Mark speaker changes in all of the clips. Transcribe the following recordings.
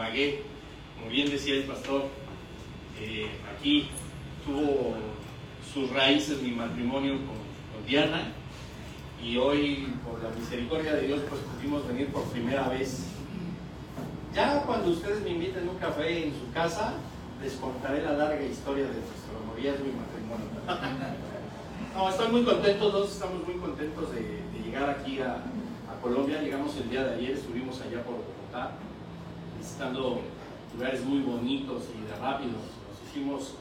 Speaker 1: Ibagué. Como bien decía el pastor, eh, aquí tuvo sus raíces mi matrimonio con, Diana y hoy por la misericordia de Dios pues pudimos venir por primera vez. Ya cuando ustedes me inviten a un café en su casa, les contaré la larga historia de nuestro noviazgo y matrimonio. No, estoy muy contento, todos estamos muy contentos de, llegar aquí a, Colombia. Llegamos el día de ayer, estuvimos allá por Bogotá, visitando lugares muy bonitos y de rápidos. Nos hicimos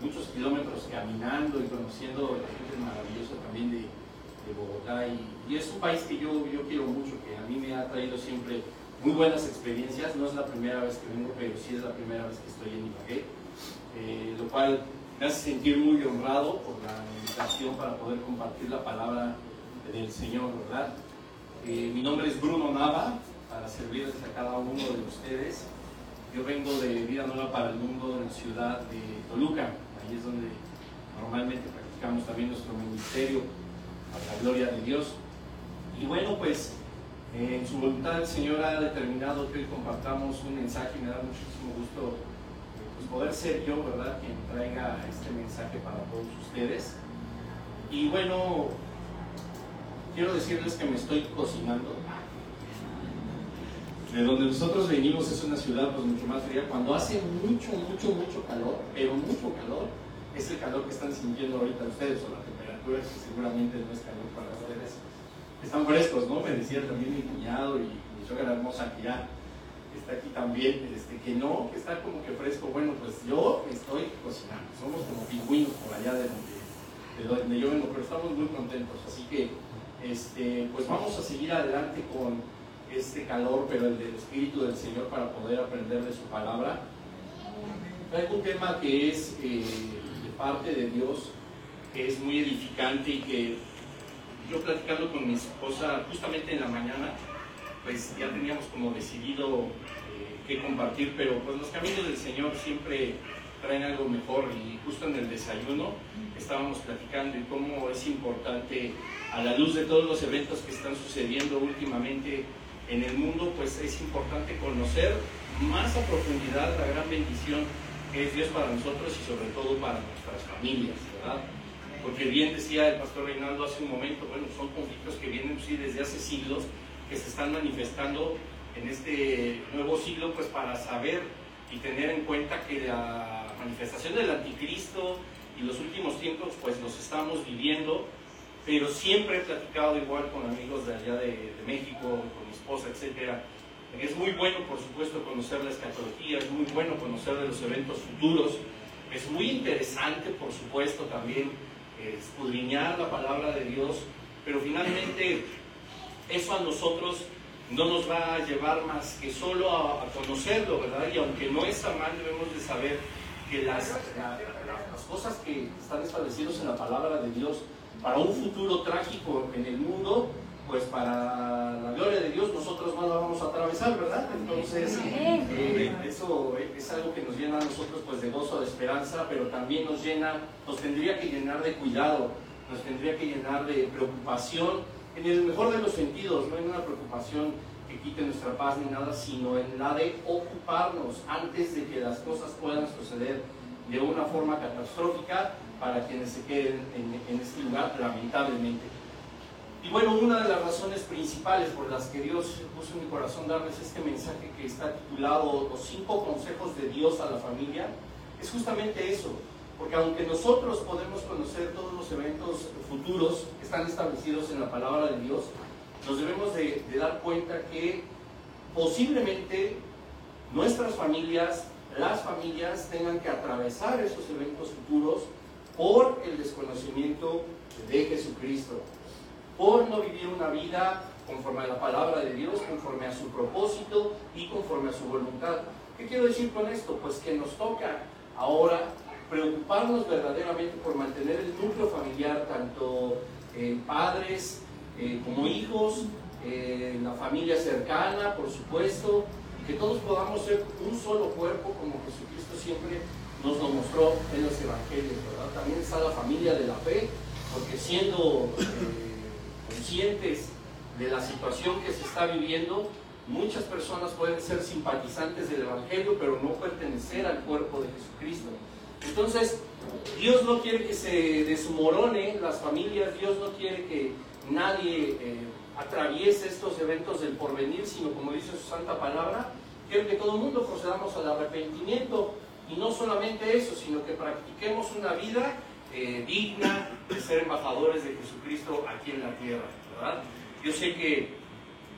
Speaker 1: muchos kilómetros caminando y conociendo la gente maravillosa también de, Bogotá. Y, es un país que yo, yo quiero mucho, que a mí me ha traído siempre muy buenas experiencias. No es la primera vez que vengo, pero sí es la primera vez que estoy en Ibagué, eh, lo cual me hace sentir muy honrado por la invitación para poder compartir la palabra del Señor, ¿verdad? Eh, mi nombre es Bruno Nava, para servirles a cada uno de ustedes. Yo vengo de Vida Nueva para el Mundo en la ciudad de Toluca, ahí es donde normalmente practicamos también nuestro ministerio a la gloria de Dios. Y bueno, pues en su voluntad el Señor ha determinado que hoy compartamos un mensaje y me da muchísimo gusto pues, poder ser yo, ¿verdad?, quien traiga este mensaje para todos ustedes. Y bueno, quiero decirles que me estoy cocinando. De donde nosotros venimos es una ciudad pues mucho más fría. Cuando hace mucho, mucho, mucho calor, pero mucho calor, es el calor que están sintiendo ahorita ustedes o la temperatura que seguramente no es calor para ustedes están frescos, ¿no? Me decía también mi cuñado y mi suegra hermosa que ya está aquí también, este, que no, que está como que fresco. Bueno, pues yo estoy cocinando, somos como pingüinos por allá de donde, yo vengo, pero estamos muy contentos. Así que, este, pues vamos a seguir adelante con este calor, pero el del Espíritu del Señor para poder aprender de su palabra. Hay un tema que es eh, de parte de Dios, que es muy edificante y que yo platicando con mi esposa justamente en la mañana, pues ya teníamos como decidido eh, qué compartir, pero pues los caminos del Señor siempre traen algo mejor y justo en el desayuno estábamos platicando y cómo es importante a la luz de todos los eventos que están sucediendo últimamente en el mundo, pues es importante conocer más a profundidad la gran bendición que es Dios para nosotros y sobre todo para nuestras familias, ¿verdad? porque bien decía el pastor Reinaldo hace un momento, bueno, son conflictos que vienen sí, desde hace siglos, que se están manifestando en este nuevo siglo, pues para saber y tener en cuenta que la manifestación del anticristo y los últimos tiempos, pues los estamos viviendo, pero siempre he platicado igual con amigos de allá de, México, con mi esposa, etcétera. Es muy bueno, por supuesto, conocer la escatología, es muy bueno conocer de los eventos futuros, es muy interesante, por supuesto, también escudriñar la palabra de Dios, pero finalmente eso a nosotros no nos va a llevar más que solo a, conocerlo, ¿verdad? Y aunque no está mal, debemos de saber que las, las cosas que están establecidas en la palabra de Dios para un futuro trágico en el mundo, pues para la gloria de Dios nosotros no la vamos a atravesar, ¿verdad? Entonces, eh, eso es algo que nos llena a nosotros pues de gozo, de esperanza, pero también nos llena, nos tendría que llenar de cuidado, nos tendría que llenar de preocupación, en el mejor de los sentidos, no en una preocupación que quite nuestra paz ni nada, sino en la de ocuparnos antes de que las cosas puedan suceder de una forma catastrófica para quienes se queden en este lugar, lamentablemente. Y bueno, una de las razones principales por las que Dios puso en mi corazón darles este mensaje que está titulado Los cinco consejos de Dios a la familia, es justamente eso. Porque aunque nosotros podemos conocer todos los eventos futuros que están establecidos en la palabra de Dios, nos debemos de, dar cuenta que posiblemente nuestras familias, las familias, tengan que atravesar esos eventos futuros por el desconocimiento de Jesucristo por no vivir una vida conforme a la palabra de Dios, conforme a su propósito y conforme a su voluntad. ¿Qué quiero decir con esto? Pues que nos toca ahora preocuparnos verdaderamente por mantener el núcleo familiar, tanto en padres eh, como hijos, en la familia cercana, por supuesto, que todos podamos ser un solo cuerpo como Jesucristo siempre nos lo mostró en los evangelios, ¿verdad? También está la familia de la fe, porque siendo... Eh, conscientes de la situación que se está viviendo, Muchas personas pueden ser simpatizantes del Evangelio, pero no pertenecer al cuerpo de Jesucristo. Entonces, Dios no quiere que se desmorone las familias, Dios no quiere que nadie eh, atraviese estos eventos del porvenir, sino como dice su santa palabra, quiere que todo el mundo procedamos al arrepentimiento y no solamente eso, sino que practiquemos una vida eh, digna de ser embajadores de Jesucristo aquí en la tierra, ¿verdad? Yo sé que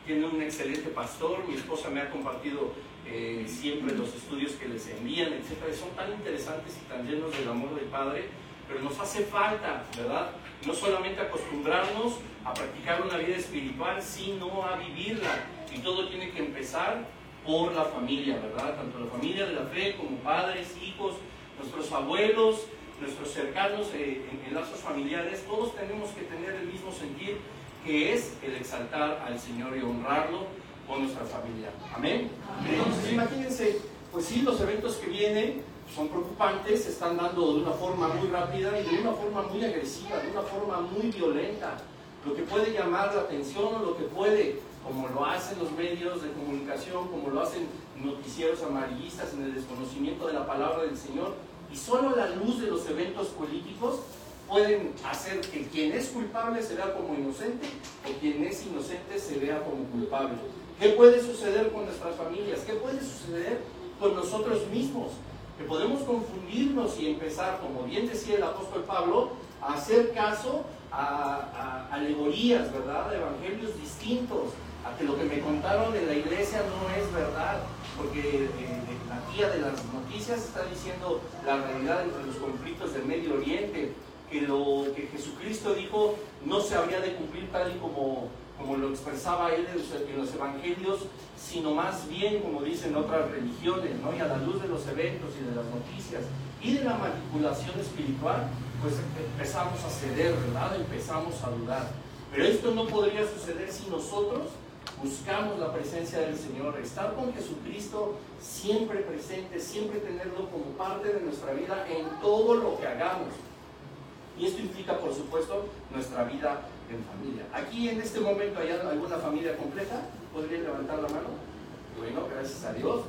Speaker 1: tiene un excelente pastor, mi esposa me ha compartido eh, siempre los estudios que les envían, etcétera, son tan interesantes y tan llenos del amor del Padre, pero nos hace falta, ¿verdad? No solamente acostumbrarnos a practicar una vida espiritual, sino a vivirla. Y todo tiene que empezar por la familia, ¿verdad? Tanto la familia de la fe como padres, hijos, nuestros abuelos, nuestros cercanos eh, en, lazos familiares, todos tenemos que tener el mismo sentir que es el exaltar al Señor y honrarlo con nuestra familia. Amén. Entonces, imagínense, pues sí, los eventos que vienen son preocupantes, se están dando de una forma muy rápida y de una forma muy agresiva, de una forma muy violenta. Lo que puede llamar la atención o lo que puede, como lo hacen los medios de comunicación, como lo hacen noticieros amarillistas en el desconocimiento de la palabra del Señor, y solo la luz de los eventos políticos pueden hacer que quien es culpable se vea como inocente o quien es inocente se vea como culpable. ¿Qué puede suceder con nuestras familias? ¿Qué puede suceder con nosotros mismos? Que podemos confundirnos y empezar, como bien decía el apóstol Pablo, a hacer caso a, alegorías, ¿verdad? De evangelios distintos, a que lo que me contaron en la iglesia no es verdad, porque eh, la tía de las noticias está diciendo la realidad entre los conflictos del Medio Oriente, que lo que Jesucristo dijo no se habría de cumplir tal y como, como lo expresaba él en los, evangelios, sino más bien, como dicen otras religiones, ¿no? y a la luz de los eventos y de las noticias y de la manipulación espiritual, pues empezamos a ceder, ¿verdad? Empezamos a dudar. Pero esto no podría suceder si nosotros buscamos la presencia del Señor, estar con Jesucristo siempre presente, siempre tenerlo como parte de nuestra vida en todo lo que hagamos. Y esto implica, por supuesto, nuestra vida en familia. Aquí en este momento hay alguna familia completa. ¿Podrían levantar la mano? Bueno, gracias a Dios.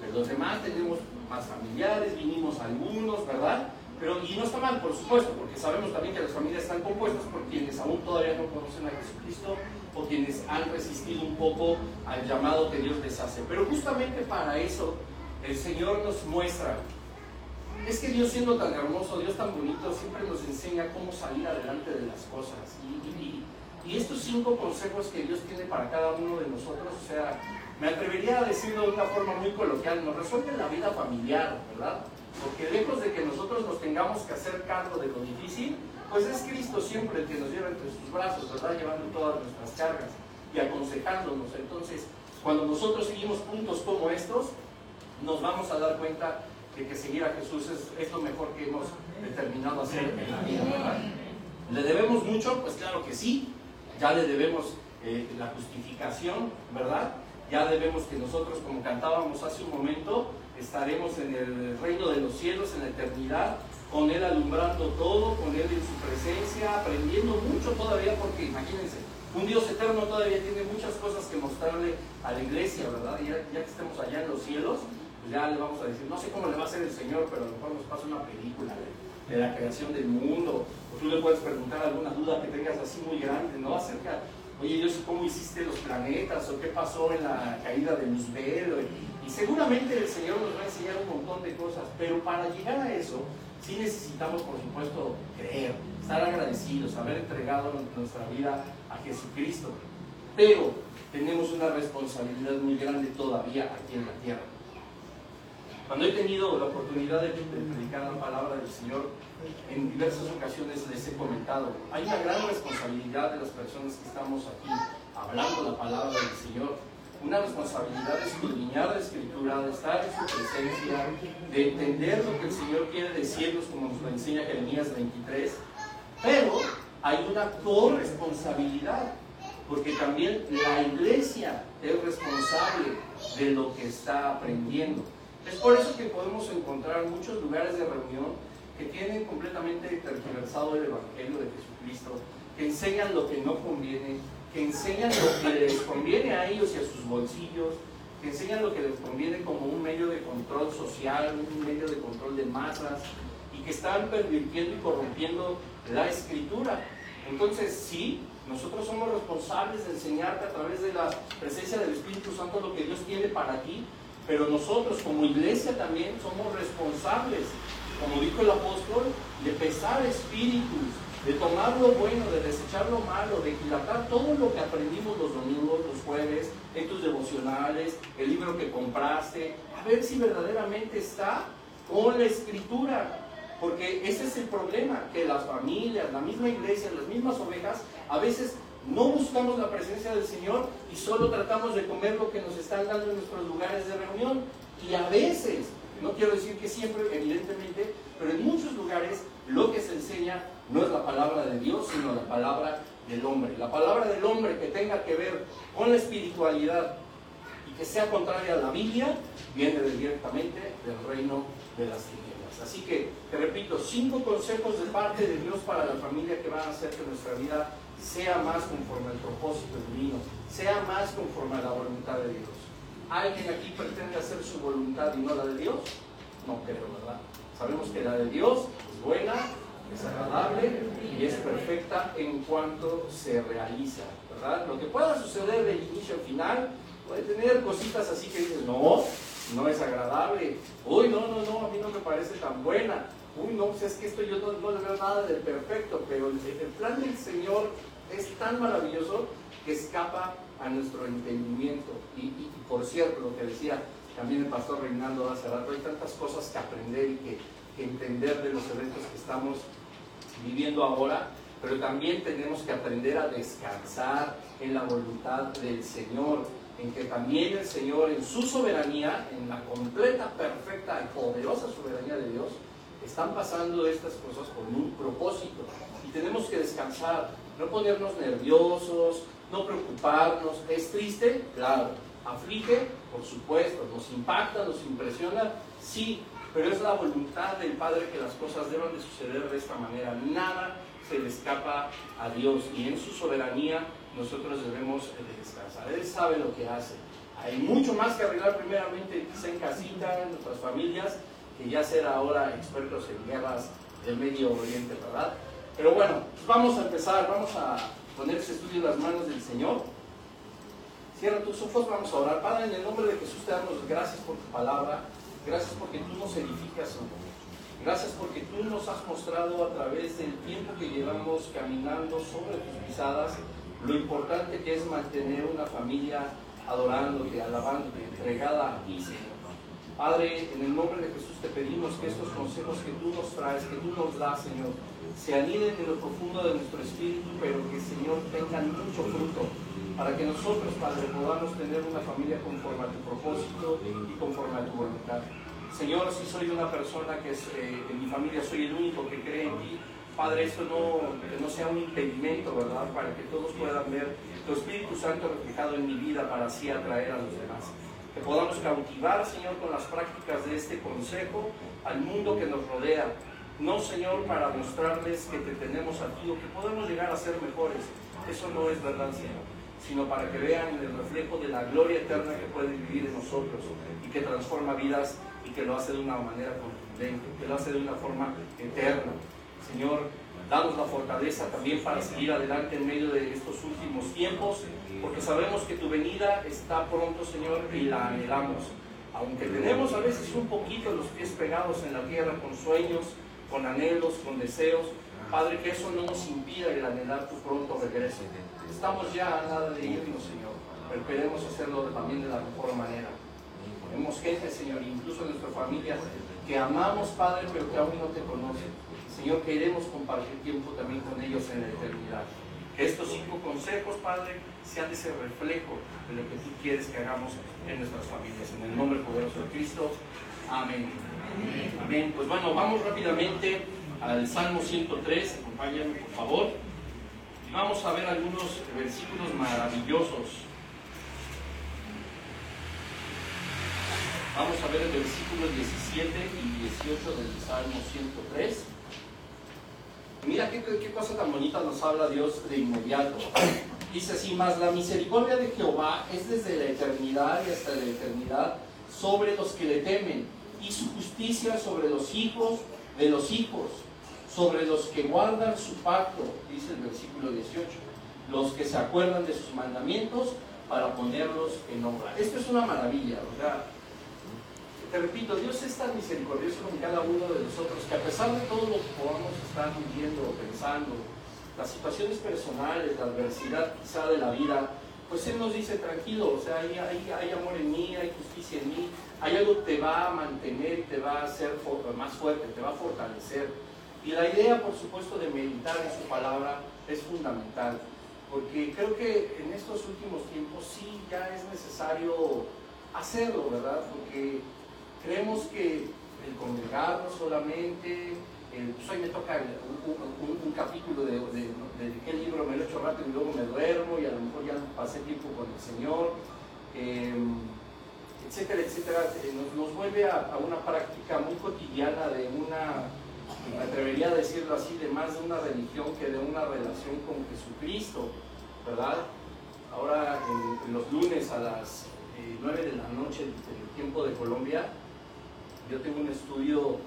Speaker 1: Pero los demás tenemos más familiares, vinimos algunos, ¿verdad? Pero, y no está mal, por supuesto, porque sabemos también que las familias están compuestas por quienes aún todavía no conocen a Jesucristo o quienes han resistido un poco al llamado que Dios les hace. Pero justamente para eso el Señor nos muestra es que Dios siendo tan hermoso, Dios tan bonito, siempre nos enseña cómo salir adelante de las cosas. Y, estos cinco consejos que Dios tiene para cada uno de nosotros, o sea, me atrevería a decirlo de una forma muy coloquial, nos resuelven la vida familiar, ¿verdad? Porque lejos de que nosotros nos tengamos que hacer cargo de lo difícil, pues es Cristo siempre el que nos lleva entre sus brazos, ¿verdad? Llevando todas nuestras cargas y aconsejándonos. Entonces, cuando nosotros seguimos puntos como estos, nos vamos a dar cuenta que seguir a Jesús es, lo mejor que hemos determinado hacer en la vida, ¿verdad? ¿Le debemos mucho? Pues claro que sí. Ya le debemos eh, la justificación, ¿verdad? Ya debemos que nosotros, como cantábamos hace un momento, estaremos en el reino de los cielos, en la eternidad, con Él alumbrando todo, con Él en su presencia, aprendiendo mucho todavía, porque imagínense, un Dios eterno todavía tiene muchas cosas que mostrarle a la iglesia, ¿verdad? Ya, ya que estemos allá en los cielos, ya le vamos a decir, no sé cómo le va a hacer el Señor, pero a lo mejor nos pasa una película de, la creación del mundo, o tú le puedes preguntar alguna duda que tengas así muy grande, ¿no? Acerca, oye Dios, ¿cómo hiciste los planetas? ¿O qué pasó en la caída de Luzbel? Y seguramente el Señor nos va a enseñar un montón de cosas, pero para llegar a eso, sí necesitamos, por supuesto, creer, estar agradecidos, haber entregado nuestra vida a Jesucristo. Pero tenemos una responsabilidad muy grande todavía aquí en la tierra. Cuando he tenido la oportunidad de, predicar la palabra del Señor, en diversas ocasiones les he comentado, hay una gran responsabilidad de las personas que estamos aquí hablando la palabra del Señor, una responsabilidad de escudriñar la escritura, de estar en su presencia, de entender lo que el Señor quiere decirnos, como nos lo enseña Jeremías 23, pero hay una corresponsabilidad, porque también la iglesia es responsable de lo que está aprendiendo. Es por eso que podemos encontrar muchos lugares de reunión que tienen completamente tergiversado el Evangelio de Jesucristo, que enseñan lo que no conviene, que enseñan lo que les conviene a ellos y a sus bolsillos, que enseñan lo que les conviene como un medio de control social, un medio de control de masas, y que están pervirtiendo y corrompiendo la escritura. Entonces, sí, nosotros somos responsables de enseñarte a través de la presencia del Espíritu Santo lo que Dios tiene para ti, pero nosotros como iglesia también somos responsables, como dijo el apóstol, de pesar espíritus, de tomar lo bueno, de desechar lo malo, de dilatar todo lo que aprendimos los domingos, los jueves, en tus devocionales, el libro que compraste, a ver si verdaderamente está con la escritura. Porque ese es el problema, que las familias, la misma iglesia, las mismas ovejas, a veces no buscamos la presencia del Señor y solo tratamos de comer lo que nos están dando en nuestros lugares de reunión. Y a veces, no quiero decir que siempre, evidentemente, pero en muchos lugares lo que se enseña no es la palabra de Dios, sino la palabra del hombre. La palabra del hombre que tenga que ver con la espiritualidad y que sea contraria a la Biblia, viene directamente del reino de las tinieblas. Así que, te repito, cinco consejos de parte de Dios para la familia que van a hacer que nuestra vida sea más conforme al propósito divino, sea más conforme a la voluntad de Dios. ¿Alguien aquí pretende hacer su voluntad y no la de Dios? No creo, ¿verdad? Sabemos que la de Dios es buena, es agradable y es perfecta en cuanto se realiza, ¿verdad? Lo que pueda suceder del inicio al final puede tener cositas así que dices, no, no es agradable, uy, no, no, no, a mí no me parece tan buena, uy, no, pues es que esto yo no, le veo nada de perfecto, pero el, plan del Señor es tan maravilloso que escapa a nuestro entendimiento. Y, por cierto, lo que decía también el pastor Reinaldo hace rato, hay tantas cosas que aprender y que, que entender de los eventos que estamos viviendo ahora, pero también tenemos que aprender a descansar en la voluntad del Señor, en que también el Señor en su soberanía, en la completa, perfecta y poderosa soberanía de Dios, están pasando estas cosas con un propósito. Y tenemos que descansar, no ponernos nerviosos, no preocuparnos. ¿Es triste? Claro. ¿Aflige? Por supuesto. ¿Nos impacta? ¿Nos impresiona? Sí pero es la voluntad del Padre que las cosas deban de suceder de esta manera. Nada se le escapa a Dios y en su soberanía nosotros debemos descansar. Él sabe lo que hace. Hay mucho más que arreglar primeramente en casita, en nuestras familias, que ya ser ahora expertos en guerras del Medio Oriente, ¿verdad? Pero bueno, pues vamos a empezar, vamos a poner ese estudio en las manos del Señor. Cierra tus ojos, vamos a orar. Padre, en el nombre de Jesús te damos gracias por tu palabra. Gracias porque tú nos edificas, Señor. Gracias porque tú nos has mostrado a través del tiempo que llevamos caminando sobre tus pisadas lo importante que es mantener una familia adorándote, alabándote, entregada a ti, Señor. Padre, en el nombre de Jesús te pedimos que estos consejos que tú nos traes, que tú nos das, Señor, se aniden en lo profundo de nuestro espíritu, pero que, Señor, tengan mucho fruto, para que nosotros, Padre, podamos tener una familia conforme a tu propósito y conforme a tu voluntad. Señor, si soy una persona que es, eh, en mi familia soy el único que cree en ti, Padre, esto no, no sea un impedimento, ¿verdad? Para que todos puedan ver tu Espíritu Santo reflejado en mi vida para así atraer a los demás. Que podamos cautivar, Señor, con las prácticas de este consejo al mundo que nos rodea. No, Señor, para mostrarles que te tenemos a ti o que podemos llegar a ser mejores. Eso no es verdad, Señor sino para que vean el reflejo de la gloria eterna que puede vivir en nosotros y que transforma vidas y que lo hace de una manera contundente, que lo hace de una forma eterna. Señor, danos la fortaleza también para seguir adelante en medio de estos últimos tiempos, porque sabemos que tu venida está pronto, Señor, y la anhelamos. Aunque tenemos a veces un poquito los pies pegados en la tierra con sueños, con anhelos, con deseos, Padre, que eso no nos impida el anhelar tu pronto regreso. Estamos ya a nada de irnos, Señor, pero queremos hacerlo también de la mejor manera. Tenemos gente, Señor, incluso en nuestra familia, que amamos, Padre, pero que aún no te conocen. Señor, queremos compartir tiempo también con ellos en la eternidad. Que estos cinco consejos, Padre, sean ese reflejo de lo que tú quieres que hagamos en nuestras familias. En el nombre poderoso de Cristo. Amén. Amén. Pues bueno, vamos rápidamente al Salmo 103. Acompáñenme, por favor. Vamos a ver algunos versículos maravillosos. Vamos a ver el versículo 17 y 18 del Salmo 103. Mira qué, cosa tan bonita nos habla Dios de inmediato. Dice así, más la misericordia de Jehová es desde la eternidad y hasta la eternidad sobre los que le temen, y su justicia sobre los hijos de los hijos, sobre los que guardan su pacto, dice el versículo 18, los que se acuerdan de sus mandamientos para ponerlos en obra. Esto es una maravilla, ¿verdad? Te repito, Dios es tan misericordioso con cada uno de nosotros que a pesar de todo lo que podamos estar viviendo o pensando, las situaciones personales, la adversidad quizá de la vida, pues Él nos dice tranquilo, o sea, hay, hay, amor en mí, hay justicia en mí, hay algo que te va a mantener te va a hacer más fuerte, te va a fortalecer. Y la idea, por supuesto, de meditar en su palabra es fundamental, porque creo que en estos últimos tiempos sí ya es necesario hacerlo, ¿verdad? Porque creemos que el congregarnos solamente, pues hoy me toca un, capítulo de, qué libro me lo he hecho rápido y luego me duermo y a lo mejor ya pasé tiempo con el Señor, em, etcétera, etcétera, eh, nos, vuelve a, una práctica muy cotidiana de una, me atrevería a decirlo así, de más de una religión que de una relación con Jesucristo, ¿verdad? Ahora en, los lunes a las 9 eh, de la noche del tiempo de Colombia, yo tengo un estudio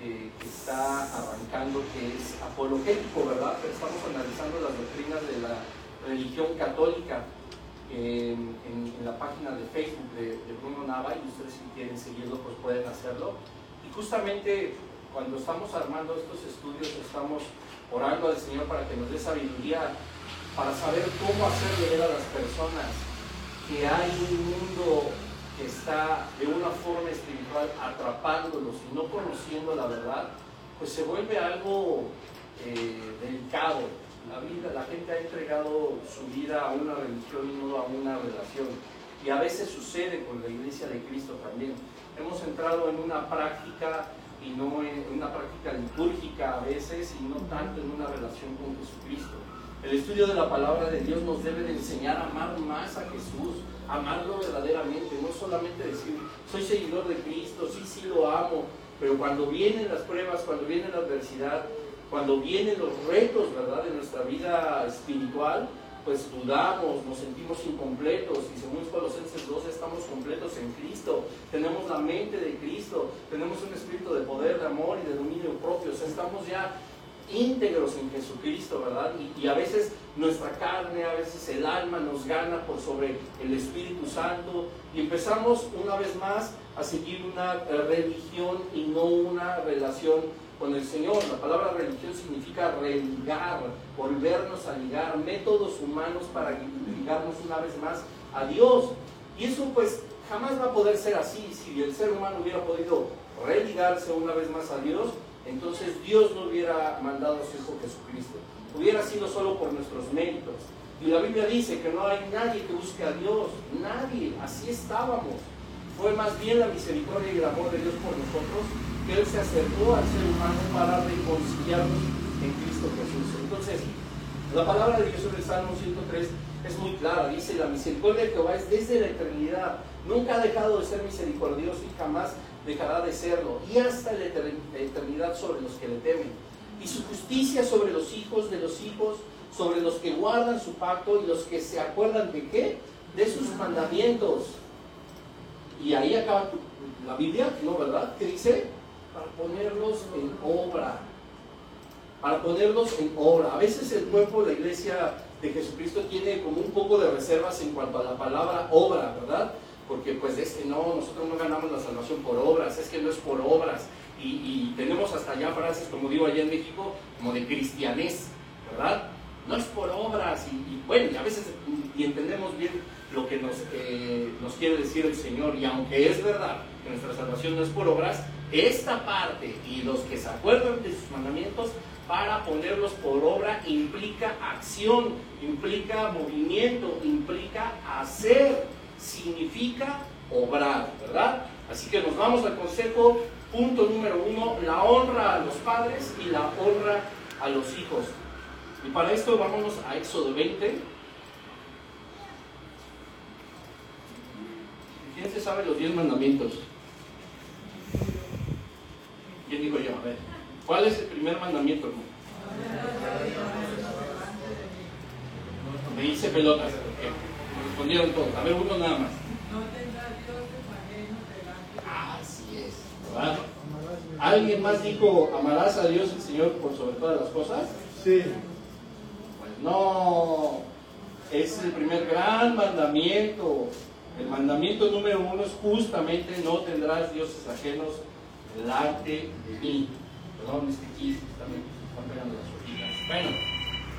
Speaker 1: que está arrancando, que es apologético, ¿verdad? Pero estamos analizando las doctrinas de la religión católica en, la página de Facebook de, Bruno Nava y ustedes si quieren seguirlo pues pueden hacerlo. Y justamente cuando estamos armando estos estudios estamos orando al Señor para que nos dé sabiduría para saber cómo hacer ver a las personas que hay un mundo que está de una forma espiritual atrapándolos y no conociendo la verdad, pues se vuelve algo eh, delicado. La, vida, la gente ha entregado su vida a una religión y no a una relación. Y a veces sucede con la iglesia de Cristo también. Hemos entrado en una práctica y no en una práctica litúrgica a veces y no tanto en una relación con Jesucristo. El estudio de la palabra de Dios nos debe de enseñar a amar más a Jesús, amarlo verdaderamente, no solamente decir, soy seguidor de Cristo, sí, sí lo amo, pero cuando vienen las pruebas, cuando viene la adversidad, cuando vienen los retos, ¿verdad?, de nuestra vida espiritual, pues dudamos, nos sentimos incompletos y según Colosenses 2 estamos completos en Cristo, tenemos la mente de Cristo, tenemos un espíritu de poder, de amor y de dominio propio, o sea, estamos ya íntegros en Jesucristo, ¿verdad? Y, a veces nuestra carne, a veces el alma nos gana por sobre el Espíritu Santo y empezamos una vez más a seguir una eh, religión y no una relación con el Señor. La palabra religión significa religar, volvernos a ligar, métodos humanos para ligarnos una vez más a Dios. Y eso pues jamás va a poder ser así. Si el ser humano hubiera podido religarse una vez más a Dios, entonces Dios no hubiera mandado a su Hijo Jesucristo. Hubiera sido solo por nuestros méritos. Y la Biblia dice que no hay nadie que busque a Dios. Nadie. Así estábamos. Fue más bien la misericordia y el amor de Dios por nosotros que Él se acercó al ser humano para reconciliarnos en Cristo Jesús. Entonces, la palabra de Dios sobre el Salmo 103 es muy clara. Dice, la misericordia de Jehová es desde la eternidad. Nunca ha dejado de ser misericordioso y jamás dejará de serlo, y hasta la eternidad sobre los que le temen, y su justicia sobre los hijos de los hijos, sobre los que guardan su pacto y los que se acuerdan de qué? De sus mandamientos. Y ahí acaba la Biblia, ¿no? ¿Verdad? Que dice, para ponerlos en obra. Para ponerlos en obra. A veces el cuerpo de la iglesia de Jesucristo tiene como un poco de reservas en cuanto a la palabra obra, ¿verdad? Porque pues es no, nosotros no ganamos la salvación por obras, es que no es por obras. Y, tenemos hasta allá frases, como digo allá en México, como de cristianés, ¿verdad? No es por obras, y, bueno, y a veces y entendemos bien lo que nos, eh, nos quiere decir el Señor, y aunque es verdad que nuestra salvación no es por obras, esta parte y los que se acuerdan de sus mandamientos para ponerlos por obra implica acción, implica movimiento, implica hacer significa obrar, ¿verdad? Así que nos vamos al consejo, punto número uno, la honra a los padres y la honra a los hijos. Y para esto vámonos a Éxodo 20. ¿Quién se sabe los diez mandamientos? ¿Quién dijo yo? A ver, ¿cuál es el primer mandamiento? Me dice pelotas, respondieron todos. A ver, uno nada más.
Speaker 2: No tendrá Dios.
Speaker 1: Así es, ¿verdad? ¿Alguien más dijo, amarás a Dios el Señor por sobre todas las cosas?
Speaker 3: Sí.
Speaker 1: Pues no, es el primer gran mandamiento. El mandamiento número uno es justamente no tendrás dioses ajenos delante de mí. Perdón, es que aquí también están pegando las hojitas. Bueno,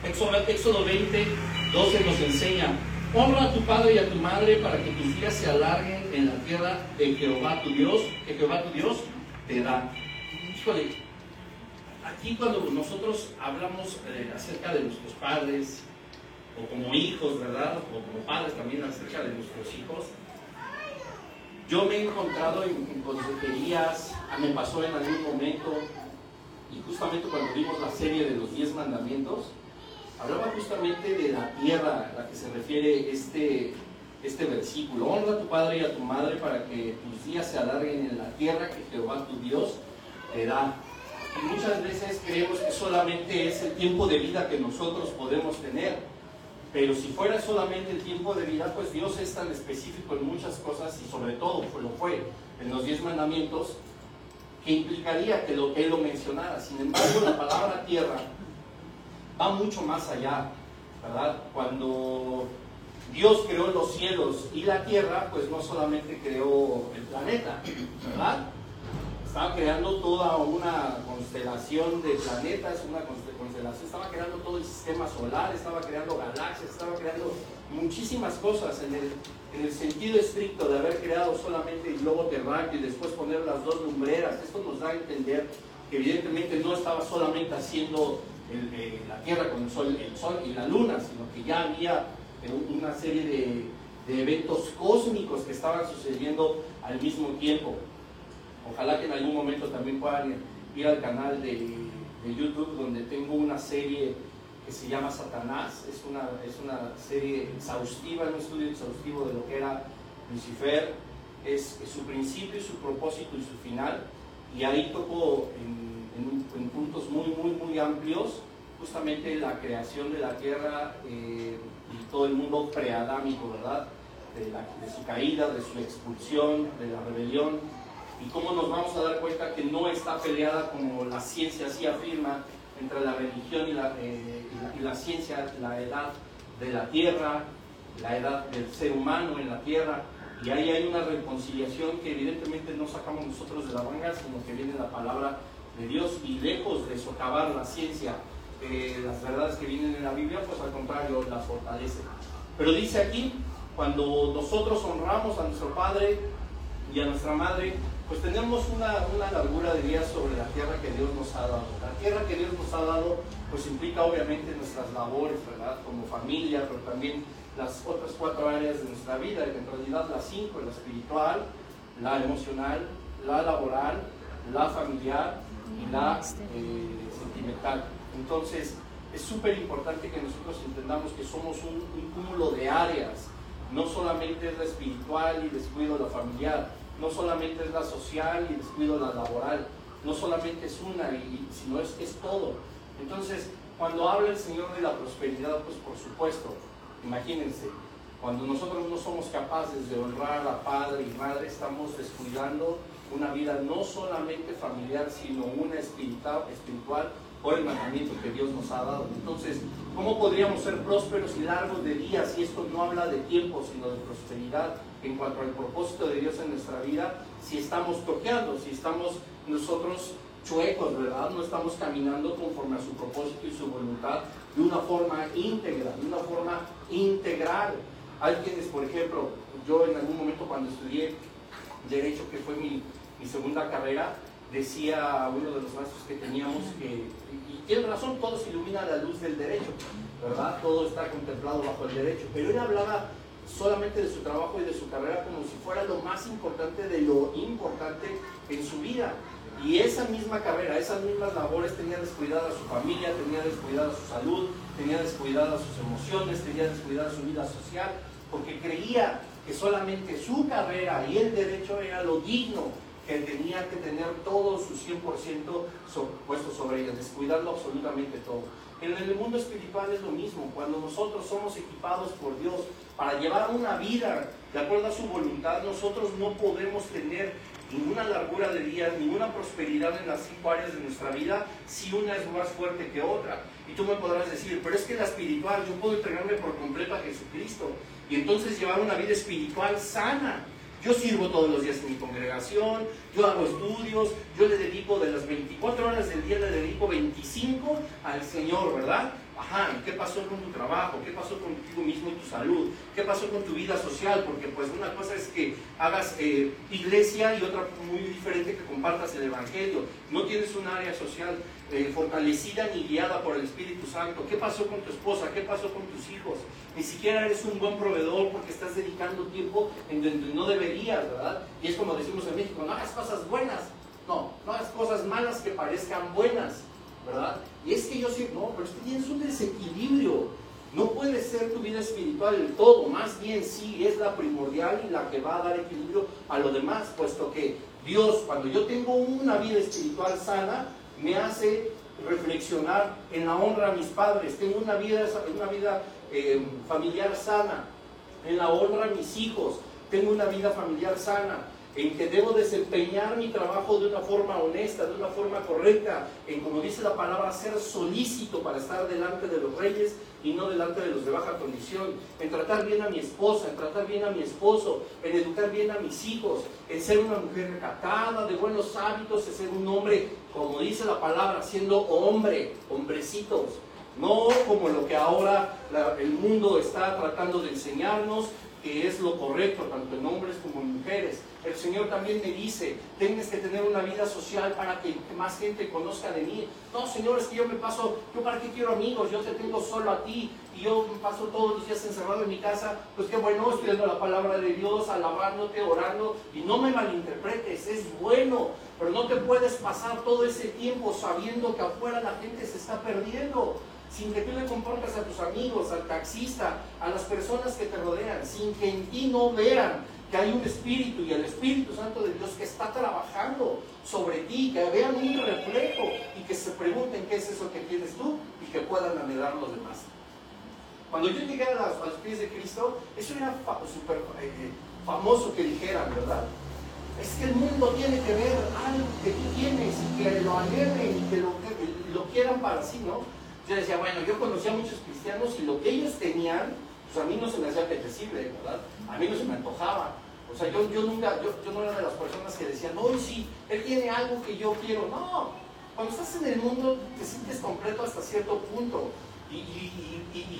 Speaker 1: Éxodo, Éxodo 20, 12 nos enseña, honra a tu padre y a tu madre para que tus días se alarguen en la tierra de Jehová tu Dios, que Jehová tu Dios te da. Híjole, aquí cuando nosotros hablamos eh, acerca de nuestros padres, o como hijos, ¿verdad? O como padres también acerca de nuestros hijos, yo me he encontrado en, en consejerías, ah, me pasó en algún momento, y justamente cuando vimos la serie de los diez mandamientos, hablaba justamente de la tierra a la que se refiere este, este versículo. Honra a tu padre y a tu madre para que tus días se alarguen en la tierra que Jehová tu Dios te da. Y muchas veces creemos que solamente es el tiempo de vida que nosotros podemos tener. Pero si fuera solamente el tiempo de vida, pues Dios es tan específico en muchas cosas y sobre todo pues lo fue en los diez mandamientos, que implicaría que lo, Él lo mencionara. Sin embargo, la palabra tierra va mucho más allá, ¿verdad? Cuando Dios creó los cielos y la tierra, pues no solamente creó el planeta, ¿verdad? Estaba creando toda una constelación de planetas, una constelación, estaba creando todo el sistema solar, estaba creando galaxias, estaba creando muchísimas cosas en el, en el sentido estricto de haber creado solamente el globo terráqueo y después poner las dos lumbreras. Esto nos da a entender que evidentemente no estaba solamente haciendo el, eh, la Tierra con el sol, el sol y la Luna, sino que ya había eh, una serie de, de, eventos cósmicos que estaban sucediendo al mismo tiempo. Ojalá que en algún momento también puedan ir al canal de, de YouTube donde tengo una serie que se llama Satanás, es una, es una serie exhaustiva, un estudio exhaustivo de lo que era Lucifer, es, es su principio, su propósito y su final, y ahí toco en en, en, puntos muy, muy, muy amplios, justamente la creación de la tierra eh, y todo el mundo preadámico, ¿verdad? De, la, de, su caída, de su expulsión, de la rebelión, y cómo nos vamos a dar cuenta que no está peleada como la ciencia sí afirma entre la religión y la, eh, y la, y la ciencia, la edad de la tierra, la edad del ser humano en la tierra, y ahí hay una reconciliación que evidentemente no sacamos nosotros de la manga, sino que viene la palabra de Dios y lejos de socavar la ciencia, eh, las verdades que vienen en la Biblia, pues al contrario, las fortalece. Pero dice aquí, cuando nosotros honramos a nuestro Padre y a nuestra Madre, pues tenemos una, una largura de días sobre la tierra que Dios nos ha dado. La tierra que Dios nos ha dado, pues implica obviamente nuestras labores, ¿verdad? Como familia, pero también las otras cuatro áreas de nuestra vida, en realidad las cinco, la espiritual, la emocional, la laboral, la familiar y la eh, sentimental. Entonces, es súper importante que nosotros entendamos que somos un, un, cúmulo de áreas. No solamente es la espiritual y descuido la familiar, no solamente es la social y descuido la laboral, no solamente es una, y, sino es, es todo. Entonces, cuando habla el Señor de la prosperidad, pues por supuesto, imagínense, cuando nosotros no somos capaces de honrar a padre y madre, estamos descuidando una vida no solamente familiar, sino una espiritual, espiritual por el mandamiento que Dios nos ha dado. Entonces, ¿cómo podríamos ser prósperos y largos de días si esto no habla de tiempo, sino de prosperidad en cuanto al propósito de Dios en nuestra vida? Si estamos toqueando, si estamos nosotros chuecos, ¿verdad? No estamos caminando conforme a su propósito y su voluntad de una forma íntegra, de una forma integral. Hay quienes, por ejemplo, yo en algún momento cuando estudié Derecho, que fue mi, mi segunda carrera, decía uno de los maestros que teníamos que, y tiene razón, todo se ilumina a la luz del derecho, ¿verdad? Todo está contemplado bajo el derecho, pero él hablaba solamente de su trabajo y de su carrera como si fuera lo más importante de lo importante en su vida. Y esa misma carrera, esas mismas labores tenía descuidada su familia, tenía descuidada su salud, tenía descuidada sus emociones, tenía descuidada su vida social, porque creía que solamente su carrera y el derecho era lo digno que tenía que tener todo su 100% puesto sobre ella, descuidando absolutamente todo. En el mundo espiritual es lo mismo, cuando nosotros somos equipados por Dios para llevar una vida de acuerdo a su voluntad, nosotros no podemos tener ninguna largura de días, ninguna prosperidad en las cinco áreas de nuestra vida si una es más fuerte que otra. Y tú me podrás decir, pero es que la espiritual, yo puedo entregarme por completo a Jesucristo y entonces llevar una vida espiritual sana. Yo sirvo todos los días en mi congregación, yo hago estudios, yo le dedico de las 24 horas del día, le dedico 25 al Señor, ¿verdad? Ajá, ¿y qué pasó con tu trabajo? ¿Qué pasó contigo mismo y tu salud? ¿Qué pasó con tu vida social? Porque pues una cosa es que hagas eh, iglesia y otra muy diferente que compartas el Evangelio. No tienes un área social eh, fortalecida ni guiada por el Espíritu Santo. ¿Qué pasó con tu esposa? ¿Qué pasó con tus hijos? Ni siquiera eres un buen proveedor porque estás dedicando tiempo en donde no deberías, ¿verdad? Y es como decimos en México, no hagas cosas buenas. No, no hagas cosas malas que parezcan buenas. ¿verdad? Y es que yo sí, no, pero es que tienes un desequilibrio. No puede ser tu vida espiritual el todo, más bien sí es la primordial y la que va a dar equilibrio a lo demás, puesto que Dios, cuando yo tengo una vida espiritual sana, me hace reflexionar en la honra a mis padres, tengo una vida, una vida eh, familiar sana, en la honra a mis hijos, tengo una vida familiar sana, en que debo desempeñar mi trabajo de una forma honesta, de una forma correcta, en como dice la palabra, ser solícito para estar delante de los reyes y no delante de los de baja condición, en tratar bien a mi esposa, en tratar bien a mi esposo, en educar bien a mis hijos, en ser una mujer recatada, de buenos hábitos, en ser un hombre, como dice la palabra, siendo hombre, hombrecitos, no como lo que ahora el mundo está tratando de enseñarnos, que es lo correcto, tanto en hombres como en mujeres. El Señor también me dice, tienes que tener una vida social para que más gente conozca de mí. No, Señor, es que yo me paso, yo para qué quiero amigos, yo te tengo solo a ti y yo me paso todos los días encerrado en mi casa. Pues qué bueno, estudiando la palabra de Dios, alabándote, orando y no me malinterpretes, es bueno, pero no te puedes pasar todo ese tiempo sabiendo que afuera la gente se está perdiendo sin que tú le comportes a tus amigos, al taxista, a las personas que te rodean, sin que en ti no vean que hay un Espíritu y el Espíritu Santo de Dios que está trabajando sobre ti, que vean un reflejo y que se pregunten qué es eso que tienes tú y que puedan anhelar los demás. Cuando yo llegué a, los pies de Cristo, eso era súper eh, famoso que dijeran, ¿verdad? Es que el mundo tiene que ver algo que tú tienes y que lo anhelen y que lo, que lo quieran para sí, ¿no? Yo decía, bueno, yo conocía a muchos cristianos y lo que ellos tenían, pues a mí no se me hacía apetecible, ¿verdad? A mí no se me antojaba. O sea, yo, yo nunca, yo, yo no era de las personas que decían, no, sí, él tiene algo que yo quiero. No, cuando estás en el mundo te sientes completo hasta cierto punto. Y,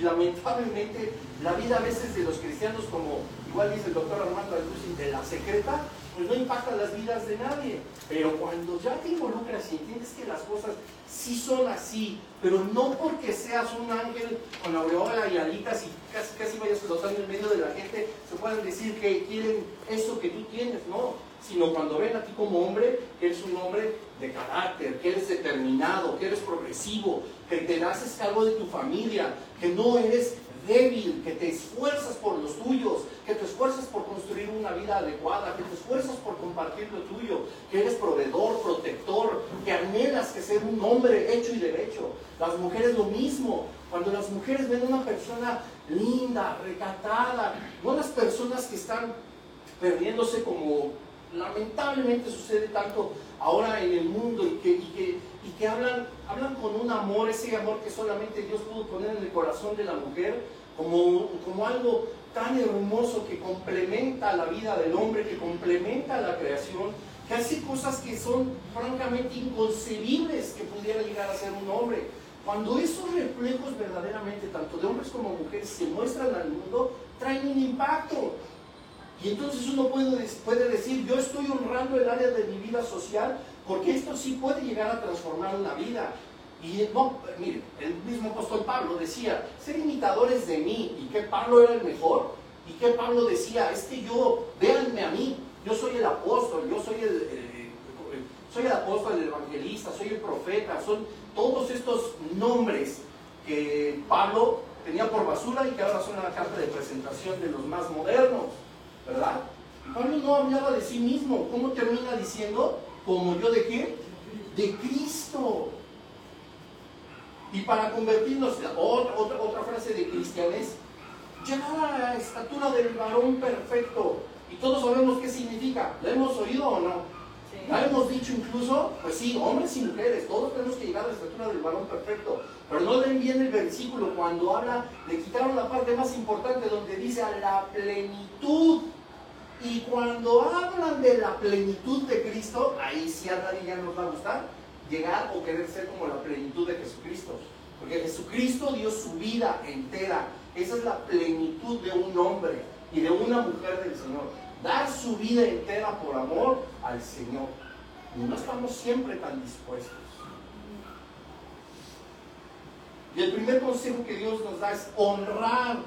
Speaker 1: lamentablemente la vida a veces de los cristianos, como igual dice el doctor Armando Alducin, de la secreta, pues no impacta las vidas de nadie. Pero cuando ya te involucras y entiendes que las cosas sí son así, pero no porque seas un ángel con aureola y alitas y casi, casi vayas flotando en medio de la gente, se puedan decir que quieren eso que tú tienes, no, sino cuando ven a ti como hombre, que eres un hombre de carácter, que eres determinado, que eres progresivo, que te haces cargo de tu familia, que no eres débil, que te esfuerzas por los tuyos, que te esfuerzas por construir una vida adecuada, que te esfuerzas por compartir lo tuyo, que eres proveedor, protector, que anhelas que ser un hombre hecho y derecho. Las mujeres lo mismo. Cuando las mujeres ven a una persona linda, recatada, no las personas que están perdiéndose como lamentablemente sucede tanto ahora en el mundo y que, y que, y que hablan, hablan con un amor, ese amor que solamente Dios pudo poner en el corazón de la mujer, como, como algo tan hermoso que complementa la vida del hombre, que complementa la creación, que hace cosas que son francamente inconcebibles que pudiera llegar a ser un hombre. Cuando esos reflejos verdaderamente, tanto de hombres como mujeres, se muestran al mundo, traen un impacto. Y entonces uno puede, puede decir, yo estoy honrando el área de mi vida social porque esto sí puede llegar a transformar una vida. Y no, mire, el mismo apóstol Pablo decía, ser imitadores de mí, y que Pablo era el mejor, y que Pablo decía, es que yo, véanme a mí, yo soy el apóstol, yo soy el, soy el apóstol, el evangelista, soy el profeta, son todos estos nombres que Pablo tenía por basura y que ahora son la carta de presentación de los más modernos, ¿verdad? Pablo no hablaba de sí mismo. ¿Cómo termina diciendo? Como yo de qué? De Cristo. Y para convertirnos, otra, otra, otra frase de cristianes, llegar a la estatura del varón perfecto. Y todos sabemos qué significa. ¿Lo hemos oído o no? ¿La hemos dicho incluso? Pues sí, hombres y mujeres, todos tenemos que llegar a la estatura del varón perfecto. Pero no leen bien el versículo cuando habla, le quitaron la parte más importante donde dice a la plenitud. Y cuando hablan de la plenitud de Cristo, ahí sí a nadie ya nos va a gustar llegar o querer ser como la plenitud de Jesucristo. Porque Jesucristo dio su vida entera. Esa es la plenitud de un hombre y de una mujer del Señor. Dar su vida entera por amor al Señor. Y no estamos siempre tan dispuestos. Y el primer consejo que Dios nos da es honrar,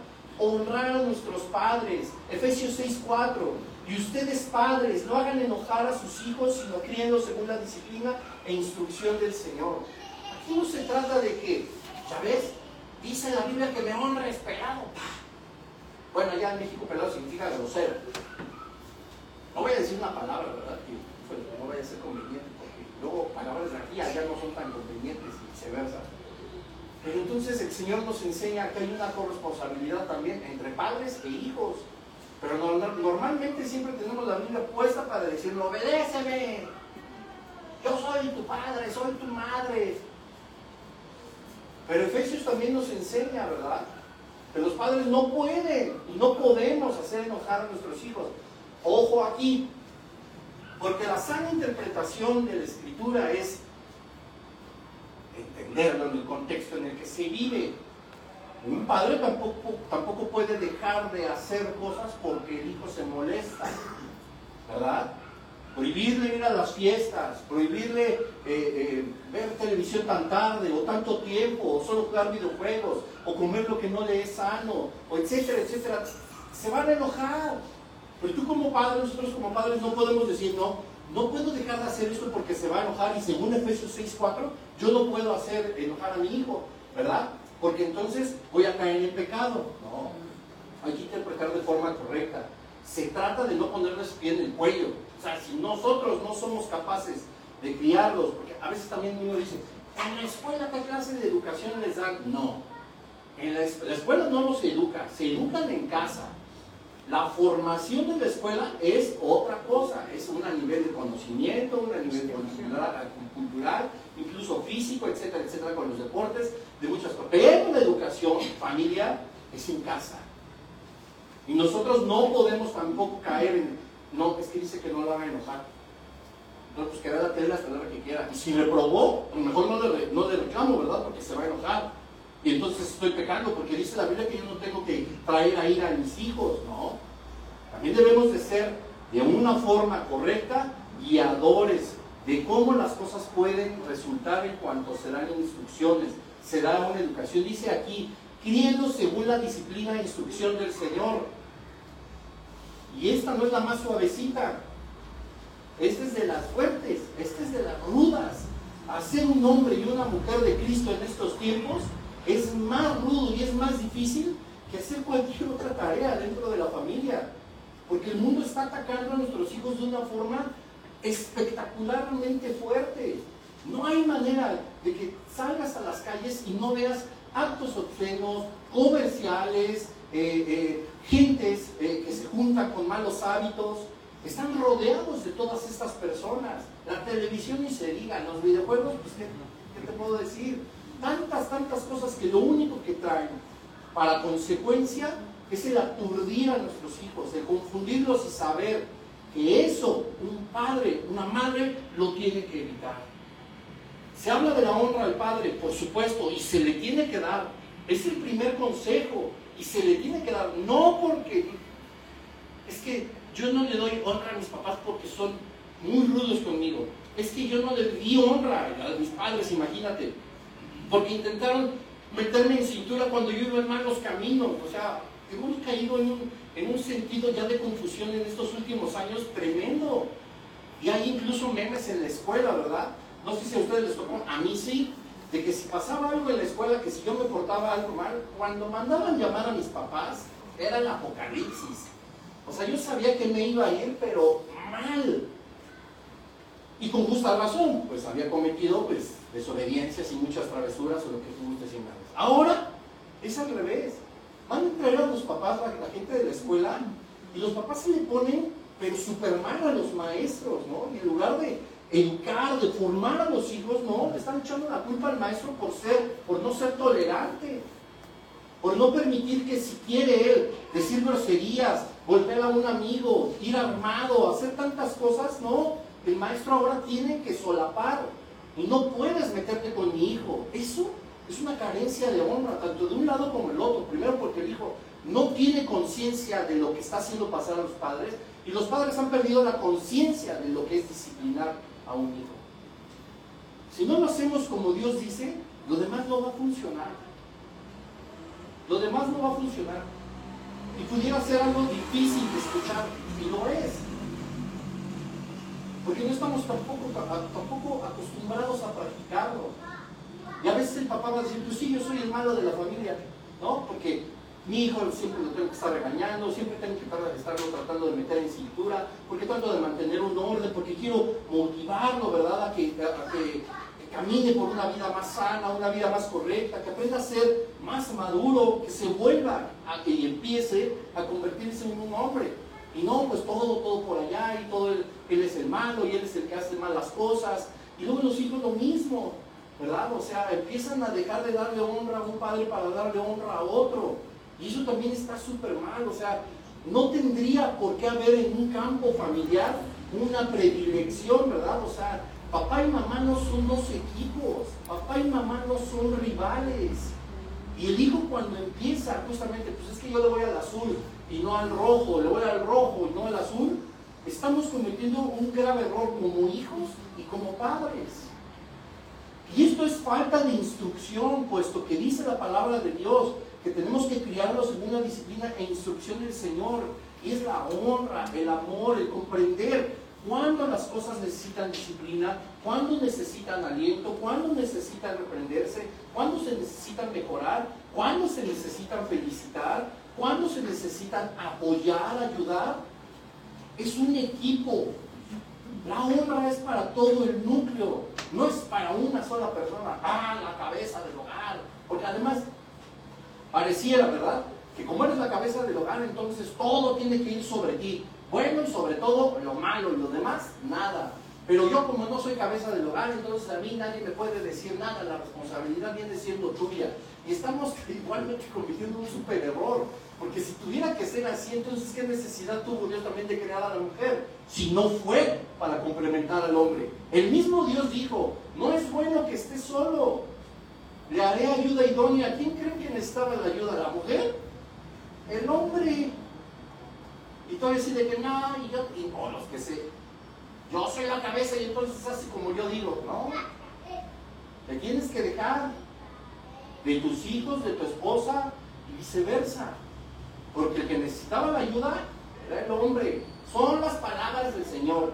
Speaker 1: honrar a nuestros padres. Efesios 6:4. Y ustedes padres, no hagan enojar a sus hijos, sino criando según la disciplina e instrucción del Señor. Aquí no se trata de que, ya ves, dice la Biblia que me honra es pelado. Bueno, allá en México pelado significa grosero. No voy a decir una palabra, ¿verdad? Que no vaya a ser conveniente, porque luego palabras de aquí allá no son tan convenientes y viceversa. Pero entonces el Señor nos enseña que hay una corresponsabilidad también entre padres e hijos. Pero normalmente siempre tenemos la Biblia puesta para decir, obedéceme. Yo soy tu padre, soy tu madre. Pero Efesios también nos enseña, ¿verdad? Que los padres no pueden y no podemos hacer enojar a nuestros hijos. Ojo aquí, porque la sana interpretación de la escritura es entenderlo en el contexto en el que se vive. Un padre tampoco, tampoco puede dejar de hacer cosas porque el hijo se molesta, ¿verdad? Prohibirle ir a las fiestas, prohibirle eh, eh, ver televisión tan tarde o tanto tiempo, o solo jugar videojuegos, o comer lo que no le es sano, o etcétera, etcétera. Se van a enojar. Pero tú como padre, nosotros como padres no podemos decir, no, no puedo dejar de hacer esto porque se va a enojar y según Efesios 6.4, yo no puedo hacer enojar a mi hijo, ¿verdad? Porque entonces voy a caer en el pecado. No, hay que interpretar de forma correcta. Se trata de no ponerles pie en el cuello. O sea, si nosotros no somos capaces de criarlos, porque a veces también uno dice, en la escuela qué clase de educación les dan. No, en la, la escuela no los educa, se educan en casa. La formación de la escuela es otra cosa, es un nivel de conocimiento, un nivel cultural, cultural, incluso físico, etcétera, etcétera, con los deportes, de muchas cosas. Pero la educación familiar es en casa. Y nosotros no podemos tampoco caer en, no, es que dice que no lo haga enojar. No, pues que la tele hasta la hora que quiera. Y si reprobó, a lo mejor no le, no le reclamo, ¿verdad? Porque se va a enojar. Y entonces estoy pecando porque dice la Biblia que yo no tengo que traer a ir a mis hijos, ¿no? También debemos de ser de una forma correcta guiadores de cómo las cosas pueden resultar en cuanto se dan instrucciones, se da una educación. Dice aquí, criando según la disciplina e instrucción del Señor. Y esta no es la más suavecita, esta es de las fuertes, esta es de las rudas. Hacer un hombre y una mujer de Cristo en estos tiempos es más rudo y es más difícil que hacer cualquier otra tarea dentro de la familia. Porque el mundo está atacando a nuestros hijos de una forma espectacularmente fuerte. No hay manera de que salgas a las calles y no veas actos obscenos, comerciales, eh, eh, gentes eh, que se juntan con malos hábitos. Están rodeados de todas estas personas. La televisión ni se diga, los videojuegos, pues, ¿qué te puedo decir? tantas, tantas cosas que lo único que traen para consecuencia es el aturdir a nuestros hijos, el confundirlos y saber que eso un padre, una madre lo tiene que evitar. Se habla de la honra al padre, por supuesto, y se le tiene que dar. Es el primer consejo y se le tiene que dar. No porque es que yo no le doy honra a mis papás porque son muy rudos conmigo. Es que yo no le di honra a mis padres, imagínate porque intentaron meterme en cintura cuando yo iba en malos caminos. O sea, hemos caído en un, en un sentido ya de confusión en estos últimos años tremendo. Y hay incluso memes en la escuela, ¿verdad? No sé si a ustedes les tocó, a mí sí, de que si pasaba algo en la escuela, que si yo me portaba algo mal, cuando mandaban llamar a mis papás, era el apocalipsis. O sea, yo sabía que me iba a ir, pero mal. Y con justa razón, pues había cometido pues, desobediencias y muchas travesuras o lo que tú gustes Ahora es al revés. Van a traer a los papás, la, la gente de la escuela, y los papás se le ponen, pero súper mal a los maestros, ¿no? Y en lugar de educar, de formar a los hijos, no, le están echando la culpa al maestro por ser, por no ser tolerante, por no permitir que si quiere él decir groserías, golpear a un amigo, ir armado, hacer tantas cosas, no, el maestro ahora tiene que solapar y no puedes meterte con mi hijo. Eso es una carencia de honra, tanto de un lado como del otro. Primero porque el hijo no tiene conciencia de lo que está haciendo pasar a los padres y los padres han perdido la conciencia de lo que es disciplinar a un hijo. Si no lo hacemos como Dios dice, lo demás no va a funcionar. Lo demás no va a funcionar. Y pudiera ser algo difícil de escuchar, y lo es. Porque no estamos tampoco, tampoco acostumbrados a practicarlo. Y a veces el papá va a decir, pues sí, yo soy el malo de la familia, ¿no? Porque mi hijo siempre lo tengo que estar regañando, siempre tengo que estarlo tratando de meter en cintura, porque trato de mantener un orden, porque quiero motivarlo, ¿verdad? A que, camine por una vida más sana, una vida más correcta, que aprenda a ser más maduro, que se vuelva a, y empiece a convertirse en un hombre. Y no, pues todo, todo por allá, y todo él, él es el malo, y él es el que hace malas cosas. Y luego los hijos lo mismo, ¿verdad? O sea, empiezan a dejar de darle honra a un padre para darle honra a otro. Y eso también está súper mal, o sea, no tendría por qué haber en un campo familiar una predilección, ¿verdad? O sea, papá y mamá no son dos equipos, papá y mamá no son rivales. Y el hijo cuando empieza justamente, pues es que yo le voy al azul y no al rojo, le voy al rojo y no al azul, estamos cometiendo un grave error como hijos y como padres. Y esto es falta de instrucción, puesto que dice la palabra de Dios que tenemos que criarlos en una disciplina e instrucción del Señor. Y es la honra, el amor, el comprender cuándo las cosas necesitan disciplina, cuándo necesitan aliento, cuándo necesitan reprenderse, cuándo se necesitan mejorar, cuándo se necesitan felicitar, cuándo se necesitan apoyar, ayudar. Es un equipo. La honra es para todo el núcleo, no es para una sola persona, ah, la cabeza del hogar. Porque además Pareciera, ¿verdad? Que como eres la cabeza del hogar, entonces todo tiene que ir sobre ti. Bueno y sobre todo lo malo y lo demás, nada. Pero yo como no soy cabeza del hogar, entonces a mí nadie me puede decir nada, la responsabilidad viene siendo tuya. Y estamos igualmente cometiendo un super error, porque si tuviera que ser así, entonces ¿qué necesidad tuvo Dios también de crear a la mujer? Si no fue para complementar al hombre. El mismo Dios dijo, no es bueno que esté solo, le haré ayuda idónea. ¿Quién creen que necesitaba la ayuda? ¿La mujer? El hombre. Y todo decide que no, y yo, y no, los que sé. Yo soy la cabeza y entonces así como yo digo, no. Te tienes que dejar de tus hijos, de tu esposa y viceversa. Porque el que necesitaba la ayuda era el hombre. Son las palabras del Señor.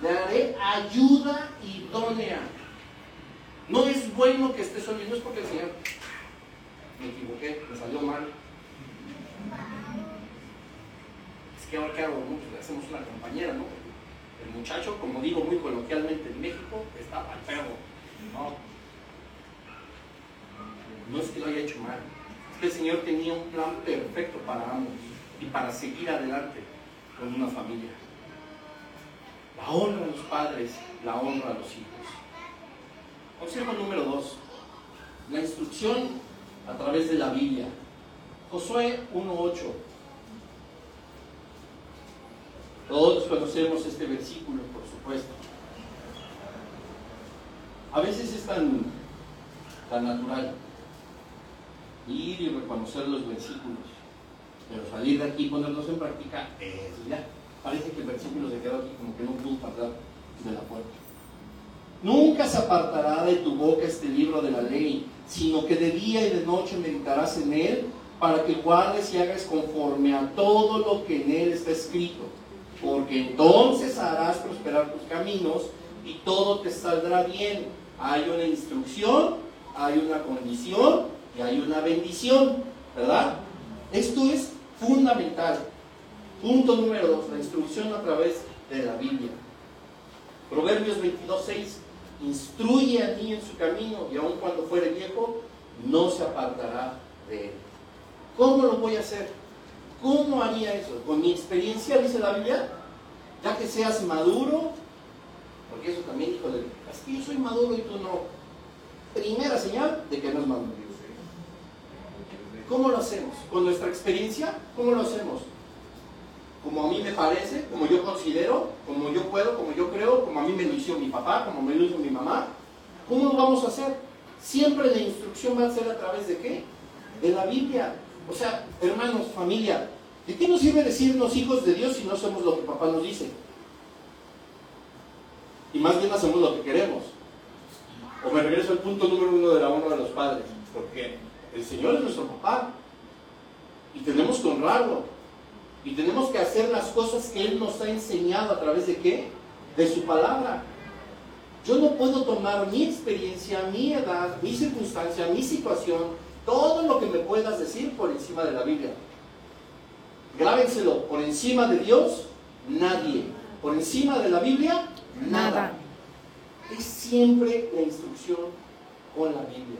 Speaker 1: Le haré ayuda idónea. No es bueno que esté solo y no es porque el Señor me equivoqué, me salió mal. Es que ahora qué hago, ¿no? hacemos una compañera, ¿no? El muchacho, como digo muy coloquialmente en México, está al perro. No. No es que lo haya hecho mal. Es que el Señor tenía un plan perfecto para ambos y para seguir adelante con una familia. La honra a los padres, la honra a los hijos. Consejo número dos, la instrucción a través de la Biblia. Josué 1.8. Todos conocemos este versículo, por supuesto. A veces es tan, tan natural ir y reconocer los versículos, pero salir de aquí y ponerlos en práctica, eso ya. Parece que el versículo se quedó aquí como que no pudo pasar de la puerta. Nunca se apartará de tu boca este libro de la ley, sino que de día y de noche meditarás en él para que guardes y hagas conforme a todo lo que en él está escrito. Porque entonces harás prosperar tus caminos y todo te saldrá bien. Hay una instrucción, hay una condición y hay una bendición, ¿verdad? Esto es fundamental. Punto número dos, la instrucción a través de la Biblia. Proverbios 22, 6. Instruye a mí en su camino y aun cuando fuere viejo, no se apartará de él. ¿Cómo lo voy a hacer? ¿Cómo haría eso? Con mi experiencia, dice la Biblia, ya que seas maduro, porque eso también dijo es que yo soy maduro y tú no. Primera señal de que no es maduro. ¿Cómo lo hacemos? ¿Con nuestra experiencia? ¿Cómo lo hacemos? como a mí me parece, como yo considero, como yo puedo, como yo creo, como a mí me lo hizo mi papá, como me lo hizo mi mamá. ¿Cómo lo vamos a hacer? Siempre la instrucción va a ser a través de qué? De la Biblia. O sea, hermanos, familia, ¿de qué nos sirve decirnos hijos de Dios si no somos lo que papá nos dice? Y más bien hacemos lo que queremos. O me regreso al punto número uno de la honra de los padres. Porque el Señor es nuestro papá. Y tenemos que honrarlo. Y tenemos que hacer las cosas que Él nos ha enseñado a través de qué? De su palabra. Yo no puedo tomar mi experiencia, mi edad, mi circunstancia, mi situación, todo lo que me puedas decir por encima de la Biblia. Grábenselo, por encima de Dios, nadie. Por encima de la Biblia, nada. nada. Es siempre la instrucción con la Biblia.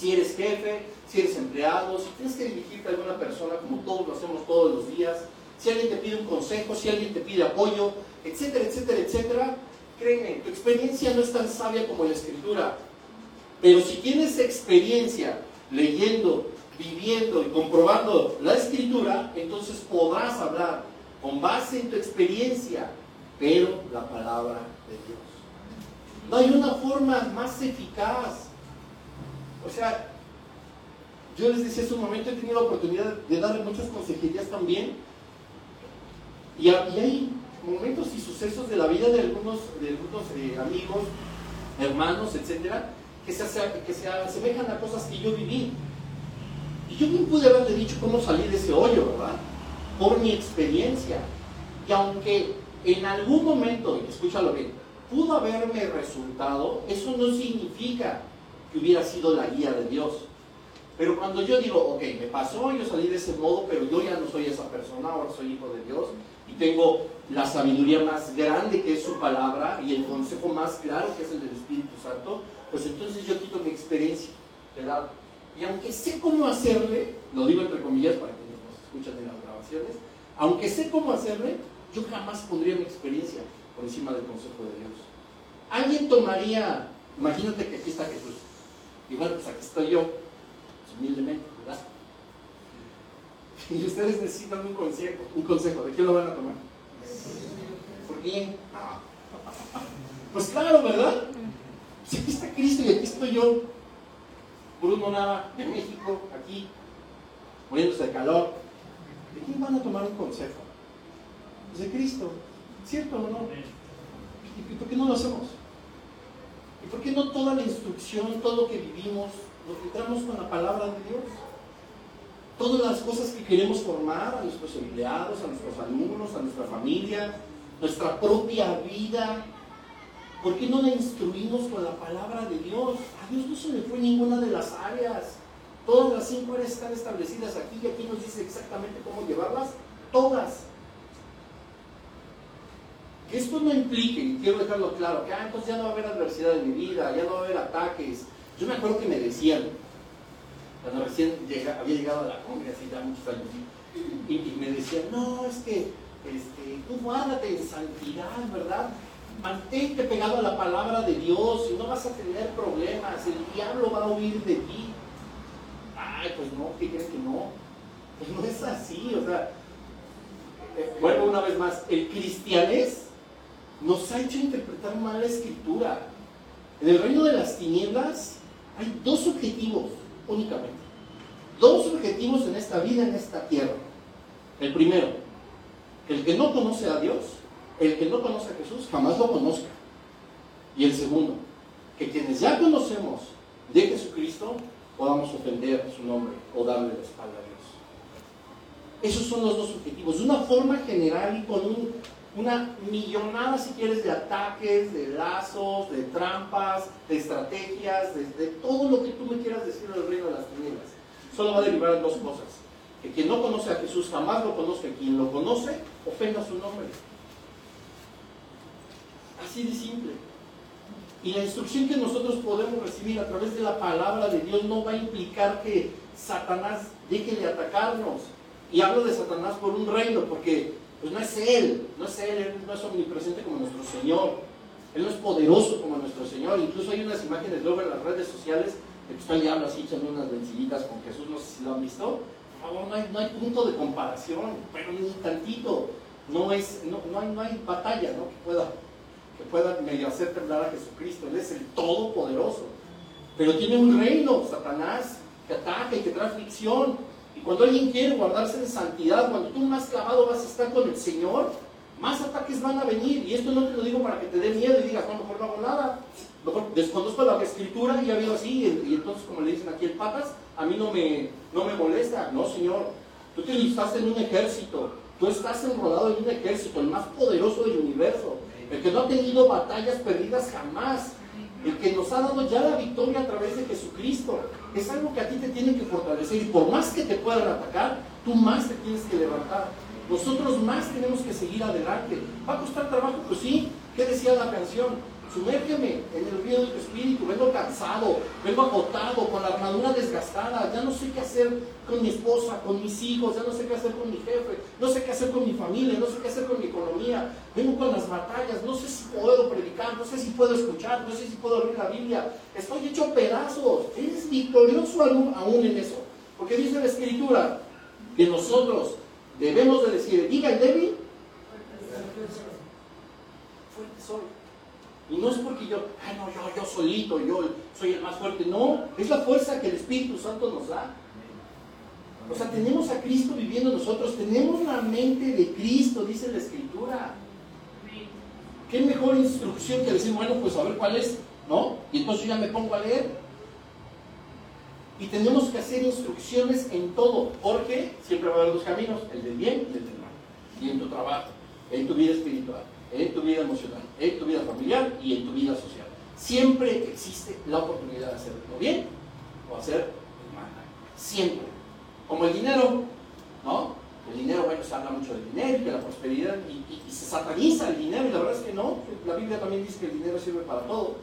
Speaker 1: Si eres jefe, si eres empleado, si tienes que dirigirte a alguna persona, como todos lo hacemos todos los días, si alguien te pide un consejo, si alguien te pide apoyo, etcétera, etcétera, etcétera, créeme, tu experiencia no es tan sabia como la escritura. Pero si tienes experiencia leyendo, viviendo y comprobando la escritura, entonces podrás hablar con base en tu experiencia, pero la palabra de Dios. No hay una forma más eficaz. O sea, yo les decía hace un momento, he tenido la oportunidad de darle muchas consejerías también. Y, hay momentos y sucesos de la vida de algunos, de algunos eh, amigos, hermanos, etcétera, que se, que se asemejan a cosas que yo viví. Y yo bien pude haberle dicho cómo salir de ese hoyo, ¿verdad? Por mi experiencia. Y aunque en algún momento, escúchalo bien, pudo haberme resultado, eso no significa que hubiera sido la guía de Dios. Pero cuando yo digo, ok, me pasó, yo salí de ese modo, pero yo ya no soy esa persona, ahora soy hijo de Dios y tengo la sabiduría más grande que es su palabra y el consejo más claro que es el del Espíritu Santo, pues entonces yo quito mi experiencia, ¿verdad? Y aunque sé cómo hacerle, lo digo entre comillas para que nos escuchen en las grabaciones, aunque sé cómo hacerle, yo jamás pondría mi experiencia por encima del consejo de Dios. Alguien tomaría, imagínate que aquí está Jesús, y bueno, pues aquí estoy yo, humildemente, ¿verdad? Y ustedes necesitan un consejo, un consejo, ¿de qué lo van a tomar? ¿Por quién? Pues claro, ¿verdad? Si aquí está Cristo y aquí estoy yo, Bruno Nava, de México, aquí, muriéndose de calor, ¿de quién van a tomar un consejo? Pues de Cristo, ¿cierto o no? ¿Y por qué no lo hacemos? ¿Y por qué no toda la instrucción, todo lo que vivimos, nos encontramos con la palabra de Dios. Todas las cosas que queremos formar a nuestros empleados, a nuestros alumnos, a nuestra familia, nuestra propia vida, ¿por qué no la instruimos con la palabra de Dios? A Dios no se le fue ninguna de las áreas. Todas las cinco áreas están establecidas aquí y aquí nos dice exactamente cómo llevarlas. Todas. Que esto no implique, y quiero dejarlo claro, que ah, entonces ya no va a haber adversidad en mi vida, ya no va a haber ataques, yo me acuerdo que me decían, cuando recién había llegado a la congregación, así ya muchos años, y, me decían, no, es que este, tú guárdate en santidad, ¿verdad? Mantente pegado a la palabra de Dios y no vas a tener problemas, el diablo va a huir de ti. Ay, pues no, ¿qué crees que no? Pues no es así, o sea, eh, vuelvo una vez más, el cristianés nos ha hecho interpretar mal la escritura. En el reino de las tinieblas hay dos objetivos únicamente. Dos objetivos en esta vida, en esta tierra. El primero, el que no conoce a Dios, el que no conoce a Jesús, jamás lo conozca. Y el segundo, que quienes ya conocemos de Jesucristo podamos ofender su nombre o darle la espalda a Dios. Esos son los dos objetivos. De una forma general y con un una millonada, si quieres, de ataques, de lazos, de trampas, de estrategias, de, todo lo que tú me quieras decir del reino de las tinieblas. Solo va a derivar dos cosas. que quien no conoce a Jesús jamás lo conozca, quien lo conoce ofenda su nombre. Así de simple. Y la instrucción que nosotros podemos recibir a través de la palabra de Dios no va a implicar que Satanás deje de atacarnos. Y hablo de Satanás por un reino, porque pues no es Él, no es Él, Él no es omnipresente como nuestro Señor. Él no es poderoso como nuestro Señor. Incluso hay unas imágenes luego en las redes sociales de que está el diablo así echando unas venciditas con Jesús, no sé si lo han visto. Por favor, no hay, no hay punto de comparación, pero ni tantito. No, es, no, no, hay, no hay batalla ¿no? que pueda que pueda medio hacer temblar a Jesucristo. Él es el Todopoderoso. Pero tiene un reino, Satanás, que ataca y que trae aflicción. Y cuando alguien quiere guardarse en santidad, cuando tú más clavado vas a estar con el Señor, más ataques van a venir. Y esto no te lo digo para que te dé miedo y digas, no, mejor no hago nada. Mejor desconozco la escritura y ha habido así. Y, entonces, como le dicen aquí el patas, a mí no me, no me molesta. No, Señor. Tú te estás en un ejército. Tú estás enrolado en un ejército, el más poderoso del universo el que no ha tenido batallas perdidas jamás, el que nos ha dado ya la victoria a través de Jesucristo. Es algo que a ti te tiene que fortalecer y por más que te puedan atacar, tú más te tienes que levantar. Nosotros más tenemos que seguir adelante. ¿Va a costar trabajo? Pues sí. ¿Qué decía la canción? Sumérgeme en el río de tu espíritu, vengo cansado, vengo agotado, con la armadura desgastada, ya no sé qué hacer con mi esposa, con mis hijos, ya no sé qué hacer con mi jefe, no sé qué hacer con mi familia, no sé qué hacer con mi economía, vengo con las batallas, no sé si puedo predicar, no sé si puedo escuchar, no sé si puedo abrir la Biblia, estoy hecho pedazos, eres victorioso aún en eso, porque dice la escritura que nosotros debemos de decir, diga el débil, fuerte soy. Y no es porque yo, ay no, yo, yo solito, yo soy el más fuerte. No, es la fuerza que el Espíritu Santo nos da. O sea, tenemos a Cristo viviendo nosotros, tenemos la mente de Cristo, dice la Escritura. ¿Qué mejor instrucción que decir, bueno, pues a ver cuál es, ¿no? Y entonces ya me pongo a leer. Y tenemos que hacer instrucciones en todo, porque siempre va a haber dos caminos, el del bien y el del mal. Y en tu trabajo, en tu vida espiritual en tu vida emocional, en tu vida familiar y en tu vida social. Siempre existe la oportunidad de hacerlo bien o hacer mal. Siempre. Como el dinero, ¿no? El dinero, bueno, se habla mucho del dinero y de la prosperidad y, se sataniza el dinero y la verdad es que no. La Biblia también dice que el dinero sirve para todo.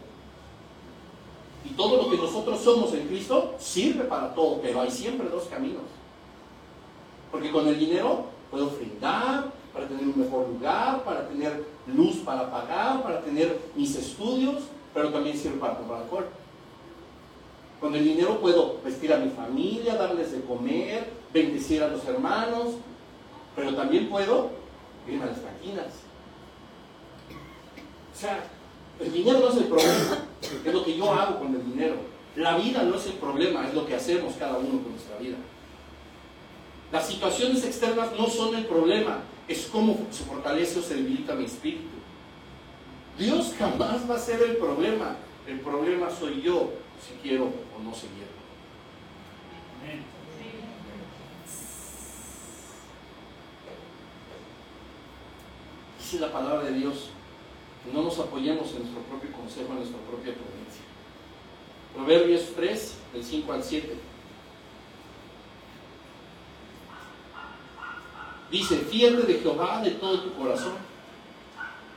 Speaker 1: Y todo lo que nosotros somos en Cristo sirve para todo, pero hay siempre dos caminos. Porque con el dinero puedo ofrendar, para tener un mejor lugar, para tener luz para pagar, para tener mis estudios, pero también sirve para comprar alcohol. Con el dinero puedo vestir a mi familia, darles de comer, bendecir a los hermanos, pero también puedo irme a las máquinas. O sea, el dinero no es el problema, es lo que yo hago con el dinero. La vida no es el problema, es lo que hacemos cada uno con nuestra vida. Las situaciones externas no son el problema, es cómo se fortalece o se debilita mi espíritu. Dios jamás va a ser el problema. El problema soy yo, si quiero o no seguir. Dice la palabra de Dios no nos apoyemos en nuestro propio consejo, en nuestra propia prudencia. Proverbios 3, del 5 al 7. Dice, fíjate de Jehová de todo tu corazón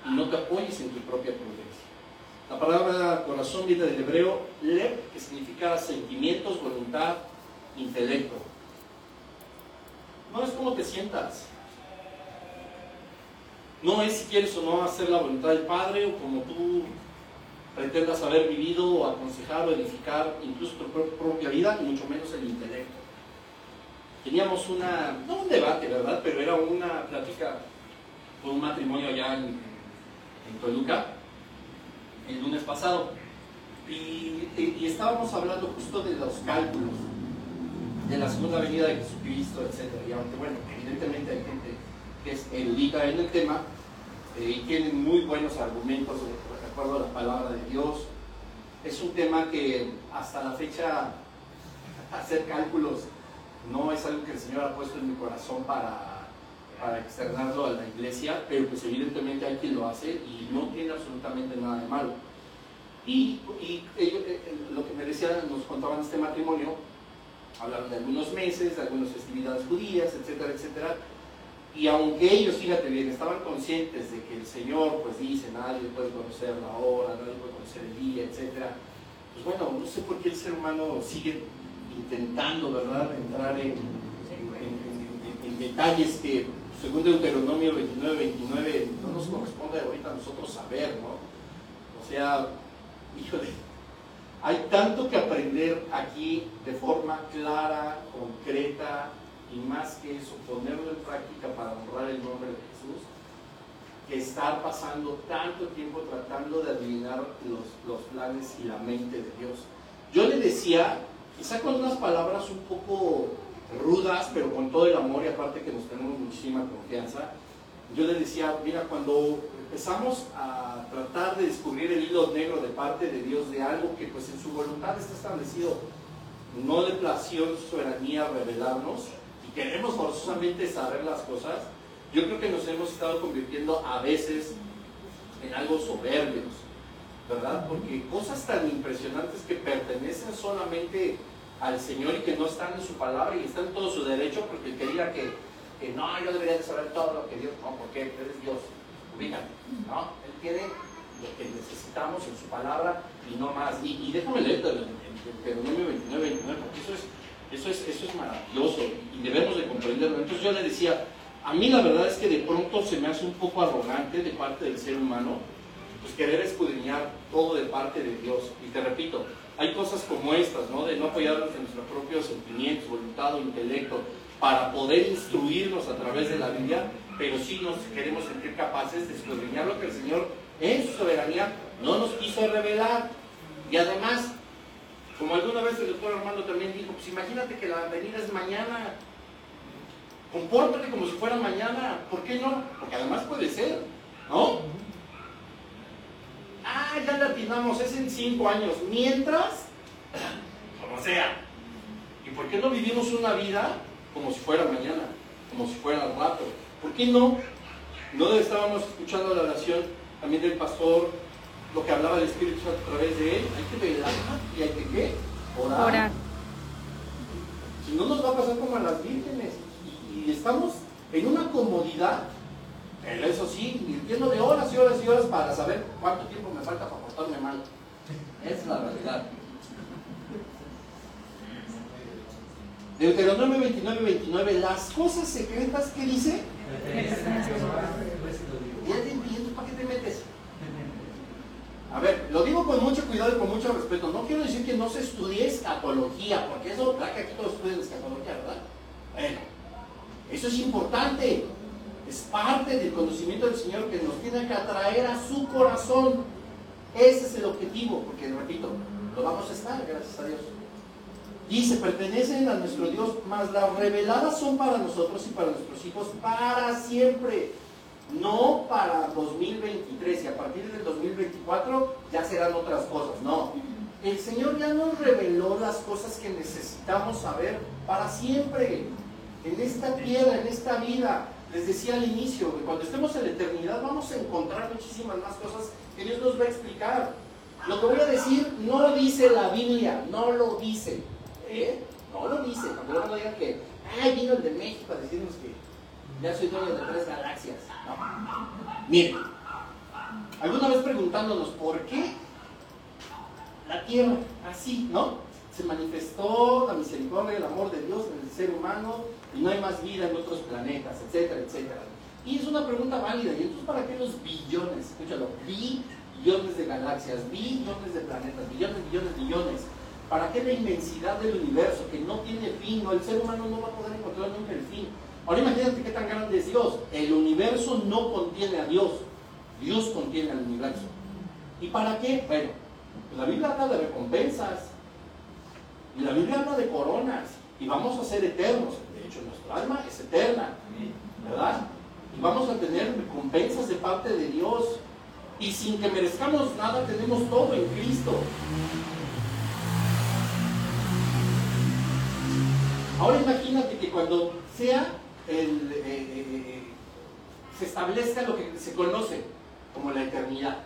Speaker 1: y no te apoyes en tu propia prudencia. La palabra corazón viene del hebreo lev, que significa sentimientos, voluntad, intelecto. No es como te sientas. No es si quieres o no hacer la voluntad del Padre o como tú pretendas haber vivido o aconsejar o edificar incluso tu propia vida y mucho menos el intelecto teníamos una, no un debate, ¿verdad? Pero era una plática con un matrimonio allá en, en Toluca el lunes pasado. Y, estábamos hablando justo de los cálculos de la segunda venida de Jesucristo, etc. Y aunque, bueno, evidentemente hay gente que es erudita en el tema eh, y tienen muy buenos argumentos de, de acuerdo a la palabra de Dios. Es un tema que hasta la fecha hacer cálculos no es algo que el Señor ha puesto en mi corazón para, para externarlo a la iglesia, pero pues evidentemente hay quien lo hace y no tiene absolutamente nada de malo. Y, y ellos, eh, eh, lo que me decían, nos contaban este matrimonio, hablaron de algunos meses, de algunas festividades judías, etcétera, etcétera. Y aunque ellos, fíjate bien, estaban conscientes de que el Señor, pues dice, nadie puede conocer la hora, nadie puede conocer el día, etcétera, pues bueno, no sé por qué el ser humano sigue intentando, ¿verdad?, entrar en, en, detalles que, según Deuteronomio 29, 29, no nos corresponde ahorita a nosotros saber, ¿no? O sea, híjole, hay tanto que aprender aquí de forma clara, concreta, y más que eso, ponerlo en práctica para honrar el nombre de Jesús, que estar pasando tanto tiempo tratando de adivinar los, los planes y la mente de Dios. Yo le decía, quizá con unas palabras un poco rudas, pero con todo el amor y aparte que nos tenemos muchísima confianza, yo le decía, mira, cuando empezamos a tratar de descubrir el hilo negro de parte de Dios de algo que pues en su voluntad está establecido, no le plació su soberanía revelarnos y queremos forzosamente saber las cosas, yo creo que nos hemos estado convirtiendo a veces en algo soberbios, ¿verdad? Porque cosas tan impresionantes que pertenecen solamente al Señor y que no están en su palabra y están en todo su derecho, porque el que diga que, que no, yo debería de saber todo lo que Dios, no, porque eres Dios, fíjate, ¿no? Él tiene lo que necesitamos en su palabra y no más. Y, y déjame leer Deuteronomio 29, 29, porque eso es, eso, es, eso es maravilloso y debemos de comprenderlo. Entonces yo le decía, a mí la verdad es que de pronto se me hace un poco arrogante de parte del ser humano, pues querer escudriñar todo de parte de Dios. Y te repito, hay cosas como estas, ¿no? De no apoyarnos en nuestros propios sentimientos, voluntad o intelecto, para poder instruirnos a través de la Biblia, pero sí nos queremos sentir capaces de escudriñar lo que el Señor en su soberanía no nos quiso revelar. Y además, como alguna vez el doctor Armando también dijo, pues imagínate que la venida es mañana, compórtate como si fuera mañana, ¿por qué no? Porque además puede ser, ¿no? Ah, ya la atinamos, es en cinco años, mientras, como sea. ¿Y por qué no vivimos una vida como si fuera mañana, como si fuera al rato? ¿Por qué no? No estábamos escuchando la oración también del pastor, lo que hablaba el Espíritu Santo a través de él. Hay que velar y hay que ¿qué? Orar. Si no nos va a pasar como a las vírgenes. Y, estamos en una comodidad, pero eso sí, invirtiendo de horas y horas y horas para saber cuánto tiempo me falta para portarme mal. Es la realidad. Deuteronomio 29, 29, las cosas secretas que dice. Ya te entiendo, ¿para qué te metes? A ver, lo digo con mucho cuidado y con mucho respeto. No quiero decir que no se estudie escatología, porque eso, que aquí todos estudian escatología, ¿verdad? Bueno, eso es importante. Es parte del conocimiento del Señor que nos tiene que atraer a su corazón. Ese es el objetivo, porque repito, lo vamos a estar, gracias a Dios. Dice, pertenecen a nuestro Dios, mas las reveladas son para nosotros y para nuestros hijos para siempre, no para 2023 y a partir del 2024 ya serán otras cosas, no. El Señor ya nos reveló las cosas que necesitamos saber para siempre, en esta tierra, en esta vida. Les decía al inicio que cuando estemos en la eternidad vamos a encontrar muchísimas más cosas que Dios nos va a explicar. Lo que voy a decir no lo dice la Biblia, no lo dice. ¿Eh? No lo dice. Cuando no digan que, ay, vino el de México a decirnos que ya soy dueño de tres galaxias. No. Miren, alguna vez preguntándonos por qué la Tierra así, ¿no? Se manifestó la misericordia el amor de Dios en el ser humano y no hay más vida en otros planetas, etcétera, etcétera. Y es una pregunta válida. ¿Y entonces para qué los billones? Escúchalo, billones de galaxias, billones de planetas, billones, billones, billones ¿Para qué la inmensidad del universo que no tiene fin? No, el ser humano no va a poder encontrar nunca el fin. Ahora imagínate qué tan grande es Dios. El universo no contiene a Dios. Dios contiene al universo. ¿Y para qué? Bueno, la Biblia habla de recompensas. Y la Biblia habla de coronas. Y vamos a ser eternos. De hecho, nuestra alma es eterna. ¿Verdad? Y vamos a tener recompensas de parte de Dios. Y sin que merezcamos nada, tenemos todo en Cristo. Ahora imagínate que cuando sea el, eh, eh, eh, se establezca lo que se conoce como la eternidad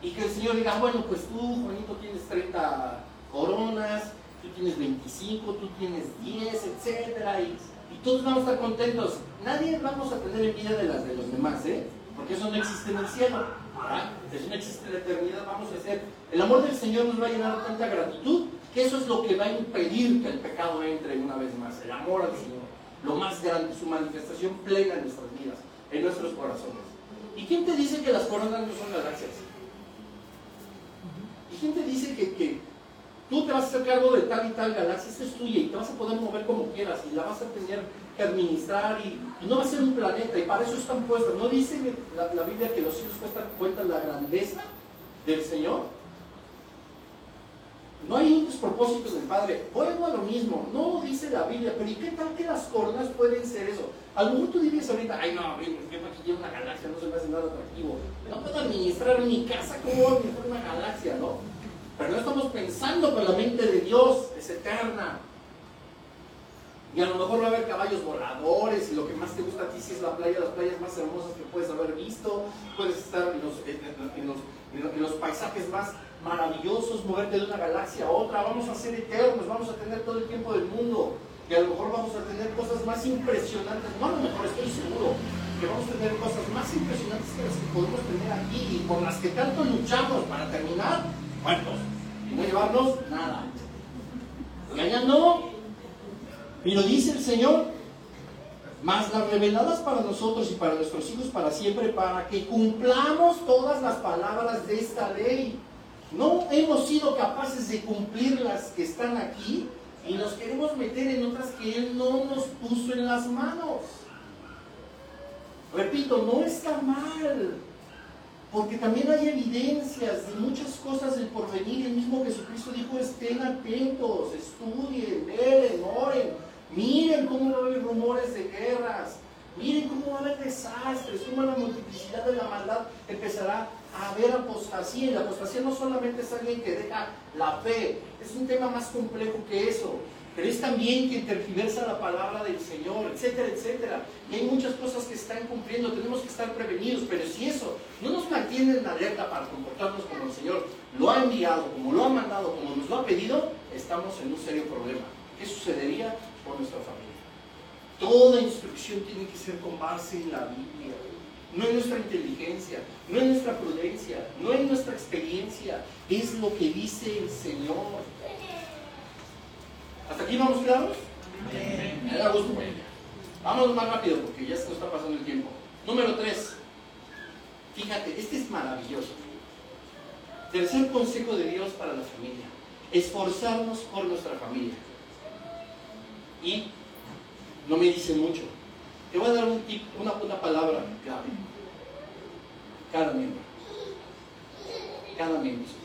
Speaker 1: y que el Señor diga, bueno, pues tú, Juanito, tienes 30 coronas tú tienes 25, tú tienes 10, etcétera, y, todos vamos a estar contentos. Nadie vamos a tener envidia de las de los demás, ¿eh? Porque eso no existe en el cielo. ¿verdad? No existe en la eternidad. Vamos a hacer. El amor del Señor nos va a llenar tanta gratitud que eso es lo que va a impedir que el pecado entre una vez más. El amor al Señor. Lo más grande, su manifestación plena en nuestras vidas, en nuestros corazones. ¿Y quién te dice que las coronas no son galaxias? ¿Y quién te dice que tú te vas a hacer cargo de tal y tal galaxia? Esta es tuya y te vas a poder mover como quieras y la vas a tener que administrar y, no va a ser un planeta y para eso están puestas. ¿No dice la, Biblia que los cielos cuentan, la grandeza del Señor? No hay un despropósito del Padre. Vuelvo a lo mismo. No dice la Biblia, pero ¿y qué tal que las coronas pueden ser eso? A tú dirías ahorita, ay no, ¿qué para que lleve una galaxia? No se me hace nada atractivo. No puedo administrar mi casa, ¿cómo voy a administrar una galaxia? No. Pero no estamos pensando que la mente de Dios es eterna. Y a lo mejor va a haber caballos voladores y lo que más te gusta a ti si es la playa, las playas más hermosas que puedes haber visto. Puedes estar en los, en los, en los paisajes más maravillosos, moverte de una galaxia a otra, vamos a ser eternos, vamos a tener todo el tiempo del mundo y a lo mejor vamos a tener cosas más impresionantes, no a lo mejor estoy seguro que vamos a tener cosas más impresionantes que las que podemos tener aquí y por las que tanto luchamos para terminar muertos no llevarnos nada. Engañando, pero dice el Señor, más las reveladas para nosotros y para nuestros hijos para siempre, para que cumplamos todas las palabras de esta ley. No hemos sido capaces de cumplir las que están aquí y nos queremos meter en otras que Él no nos puso en las manos. Repito, no está mal, porque también hay evidencias de muchas cosas del porvenir. El mismo Jesucristo dijo, estén atentos, estudien, velen, oren, miren cómo va a haber rumores de guerras, miren cómo va a haber desastres, cómo la multiplicidad de la maldad empezará a haber apostasía. Y la apostasía no solamente es alguien que deja la fe, es un tema más complejo que eso. Pero es también quien tergiversa la palabra del Señor, etcétera, etcétera. Y hay muchas cosas que están cumpliendo, tenemos que estar prevenidos. Pero si eso no nos mantiene en alerta para comportarnos como el Señor lo ha enviado, como lo ha mandado, como nos lo ha pedido, estamos en un serio problema. ¿Qué sucedería con nuestra familia? Toda instrucción tiene que ser con base en la Biblia no es nuestra inteligencia, no es nuestra prudencia, no es nuestra experiencia, es lo que dice el Señor. ¿Hasta aquí vamos claros? Me da gusto, Vamos más rápido porque ya se nos está pasando el tiempo. Número 3. Fíjate, este es maravilloso. Tercer consejo de Dios para la familia. Esforzarnos por nuestra familia. Y no me dice mucho. Te voy a dar una, una palabra clave. Cada miembro. Cada miembro.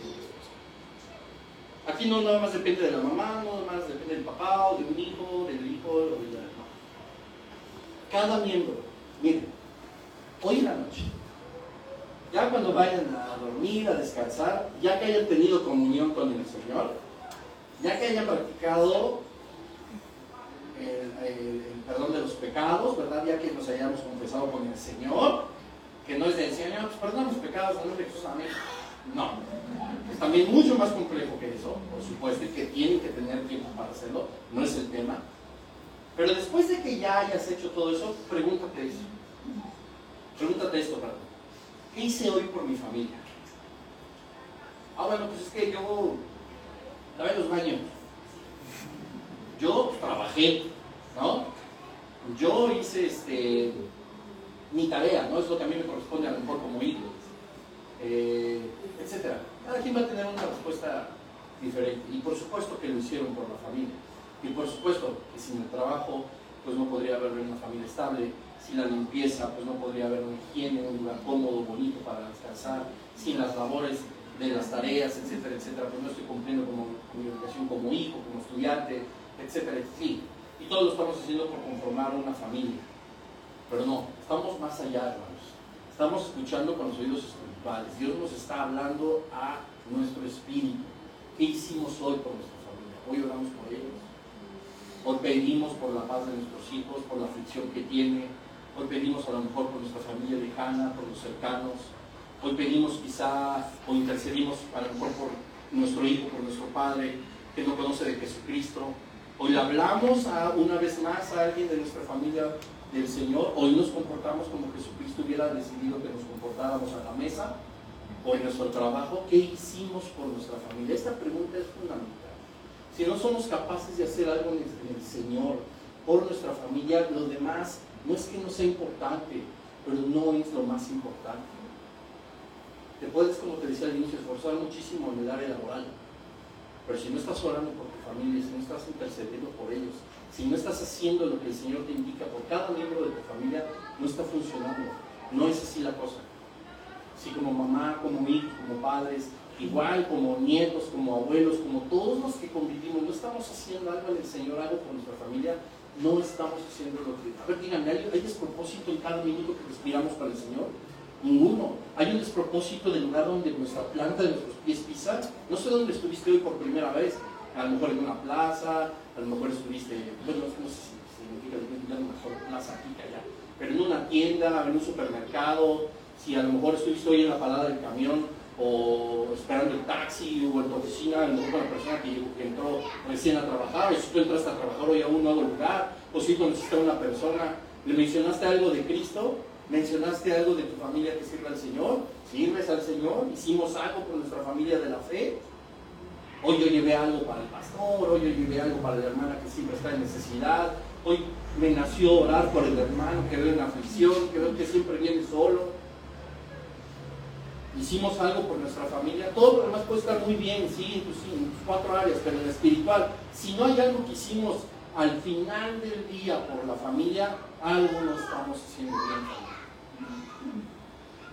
Speaker 1: Aquí no nada más depende de la mamá, no nada más depende del papá o de un hijo, del hijo o de la mamá. Cada miembro. Miren, hoy en la noche, ya cuando vayan a dormir, a descansar, ya que hayan tenido comunión con el Señor, ya que hayan practicado el, perdón de los pecados, ¿verdad? Ya que nos hayamos confesado con el Señor, que no es de Señor, pues perdón los pecados, no Jesús, amén. No, es también mucho más complejo que eso, por supuesto, y que tienen que tener tiempo para hacerlo, no es el tema. Pero después de que ya hayas hecho todo eso, pregúntate eso. Pregúntate esto, perdón. ¿Qué hice hoy por mi familia? Ah, bueno, pues es que yo lavé los baños yo trabajé, ¿no? Yo hice este, mi tarea, ¿no? Es lo que a mí me corresponde a lo mejor como hijo, eh, etc. Cada quien va a tener una respuesta diferente. Y por supuesto que lo hicieron por la familia. Y por supuesto que sin el trabajo, pues no podría haber una familia estable. Sin la limpieza, pues no podría haber una higiene, un lugar cómodo, bonito para descansar. Sin las labores de las tareas, etcétera, etcétera, pues no estoy cumpliendo como, mi educación como hijo, como estudiante, etcétera, sí. Y todo lo estamos haciendo por conformar una familia. Pero no, estamos más allá, hermanos. Estamos escuchando con los oídos espirituales. Dios nos está hablando a nuestro espíritu. ¿Qué hicimos hoy por nuestra familia? Hoy oramos por ellos. Hoy pedimos por la paz de nuestros hijos, por la aflicción que tiene. Hoy pedimos a lo mejor por nuestra familia lejana, por los cercanos. Hoy pedimos quizá o intercedimos a lo mejor por nuestro hijo, por nuestro padre, que no conoce de Jesucristo. Hoy le hablamos a, una vez más a alguien de nuestra familia del Señor. Hoy nos comportamos como Jesucristo hubiera decidido que nos comportáramos a la mesa o en nuestro trabajo. ¿Qué hicimos por nuestra familia? Esta pregunta es fundamental. Si no somos capaces de hacer algo en el Señor, por nuestra familia, lo demás no es que no sea importante, pero no es lo más importante. Te puedes, como te decía al inicio, esforzar muchísimo en el área laboral, pero si no estás orando por tu familia, si no estás intercediendo por ellos, si no estás haciendo lo que el Señor te indica por cada miembro de tu familia, no está funcionando. No es así la cosa. Si como mamá, como hijo, como padres, igual como nietos, como abuelos, como todos los que convivimos, no estamos haciendo algo en el Señor, algo por nuestra familia, no estamos haciendo lo que... A ver, díganme, ¿hay, ¿hay despropósito en cada minuto que respiramos para el Señor? Ninguno. Hay un despropósito del lugar donde nuestra planta de nuestros pies pisa. No sé dónde estuviste hoy por primera vez. A lo mejor en una plaza, a lo mejor estuviste, bueno, no sé si significa la mejor plaza aquí allá, pero en una tienda, en un supermercado, si a lo mejor estuviste hoy en la parada del camión o esperando el taxi o en tu oficina, a lo mejor una persona que, entró recién a trabajar, o si tú entraste a trabajar hoy a un nuevo lugar, o si conociste a una persona, le mencionaste algo de Cristo, mencionaste algo de tu familia que sirve al Señor, sirves al Señor, hicimos algo por nuestra familia de la fe. Hoy yo llevé algo para el pastor, hoy yo llevé algo para la hermana que siempre está en necesidad, hoy me nació orar por el hermano que ve en aflicción, que veo que siempre viene solo. Hicimos algo por nuestra familia, todo lo demás puede estar muy bien, sí, en tus, cuatro áreas, pero en la espiritual, si no hay algo que hicimos al final del día por la familia, algo no estamos haciendo bien.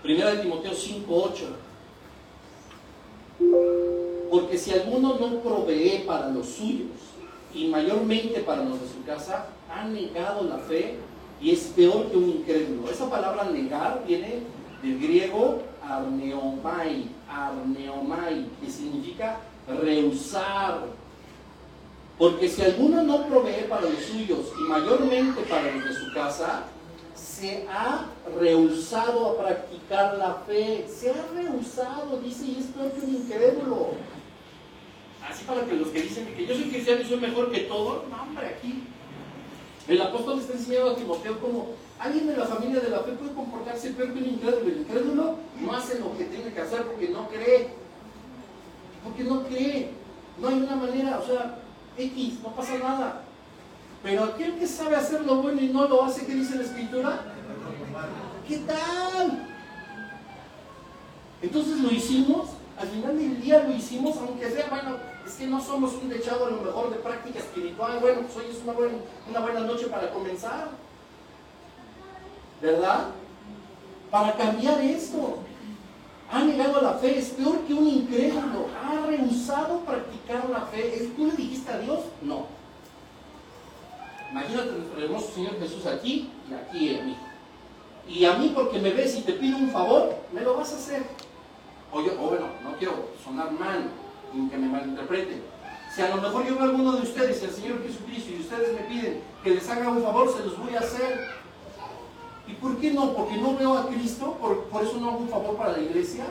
Speaker 1: Primera de Timoteo 5:8. Porque si alguno no provee para los suyos, y mayormente para los de su casa, ha negado la fe y es peor que un incrédulo. Esa palabra negar viene del griego arneomai, arneomai, que significa rehusar. Porque si alguno no provee para los suyos y mayormente para los de su casa, se ha rehusado a practicar la fe, se ha rehusado, dice, y es peor que un incrédulo. Así para que los que dicen que yo soy cristiano y soy mejor que todo, no, hombre, aquí. El apóstol está enseñando a Timoteo como alguien de la familia de la fe puede comportarse peor que un incrédulo. El incrédulo no hace lo que tiene que hacer porque no cree. Porque no cree. No hay una manera, o sea, X, no pasa nada. Pero aquel que sabe hacer lo bueno y no lo hace, ¿qué dice la escritura? ¿Qué tal? Entonces lo hicimos, al final del día lo hicimos, aunque sea, bueno, es que no somos un dechado a lo mejor de práctica espiritual, bueno, pues hoy es una buena, noche para comenzar. ¿Verdad? Para cambiar esto. Ha negado la fe, es peor que un incrédulo. Ha rehusado practicar la fe. ¿Tú le dijiste a Dios? No. Imagínate nuestro hermoso Señor Jesús aquí y aquí en mí. Y a mí porque me ves y te pido un favor, me lo vas a hacer. O, yo, o bueno, no quiero sonar mal, que me malinterpreten. Si a lo mejor yo veo a alguno de ustedes, el Señor Jesucristo, y ustedes me piden que les haga un favor, se los voy a hacer. ¿Y por qué no? Porque no veo a Cristo, por, por eso no hago un favor para la iglesia,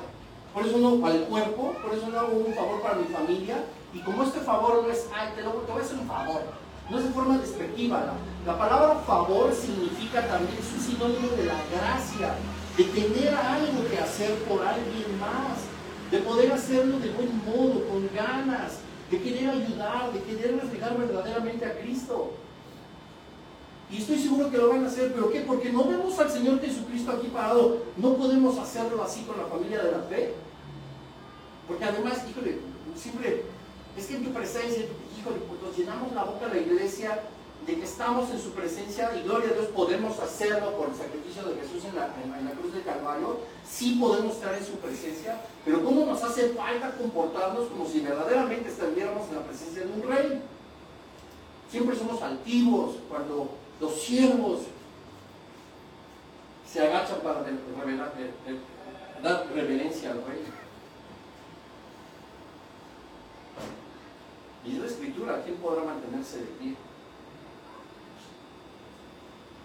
Speaker 1: por eso no para el cuerpo, por eso no hago un favor para mi familia. Y como este favor no es, ay, te, lo, te voy a hacer un favor, no es de forma despectiva. La, palabra favor significa también, es un sinónimo de la gracia, de tener algo que hacer por alguien más, de poder hacerlo de buen modo, con ganas, de querer ayudar, de querer reflejar verdaderamente a Cristo. Y estoy seguro que lo van a hacer, pero ¿qué? Porque no vemos al Señor Jesucristo aquí parado, no podemos hacerlo así con la familia de la fe. Porque además, híjole, siempre, es que en tu presencia, híjole, pues nos llenamos la boca de la iglesia de que estamos en su presencia y gloria a Dios podemos hacerlo por el sacrificio de Jesús en la, en la cruz del Calvario, sí podemos estar en su presencia, pero ¿cómo nos hace falta comportarnos como si verdaderamente estuviéramos en la presencia de un rey? Siempre somos altivos cuando los siervos se agachan para dar reverencia al rey. Y la escritura, ¿quién podrá mantenerse de pie?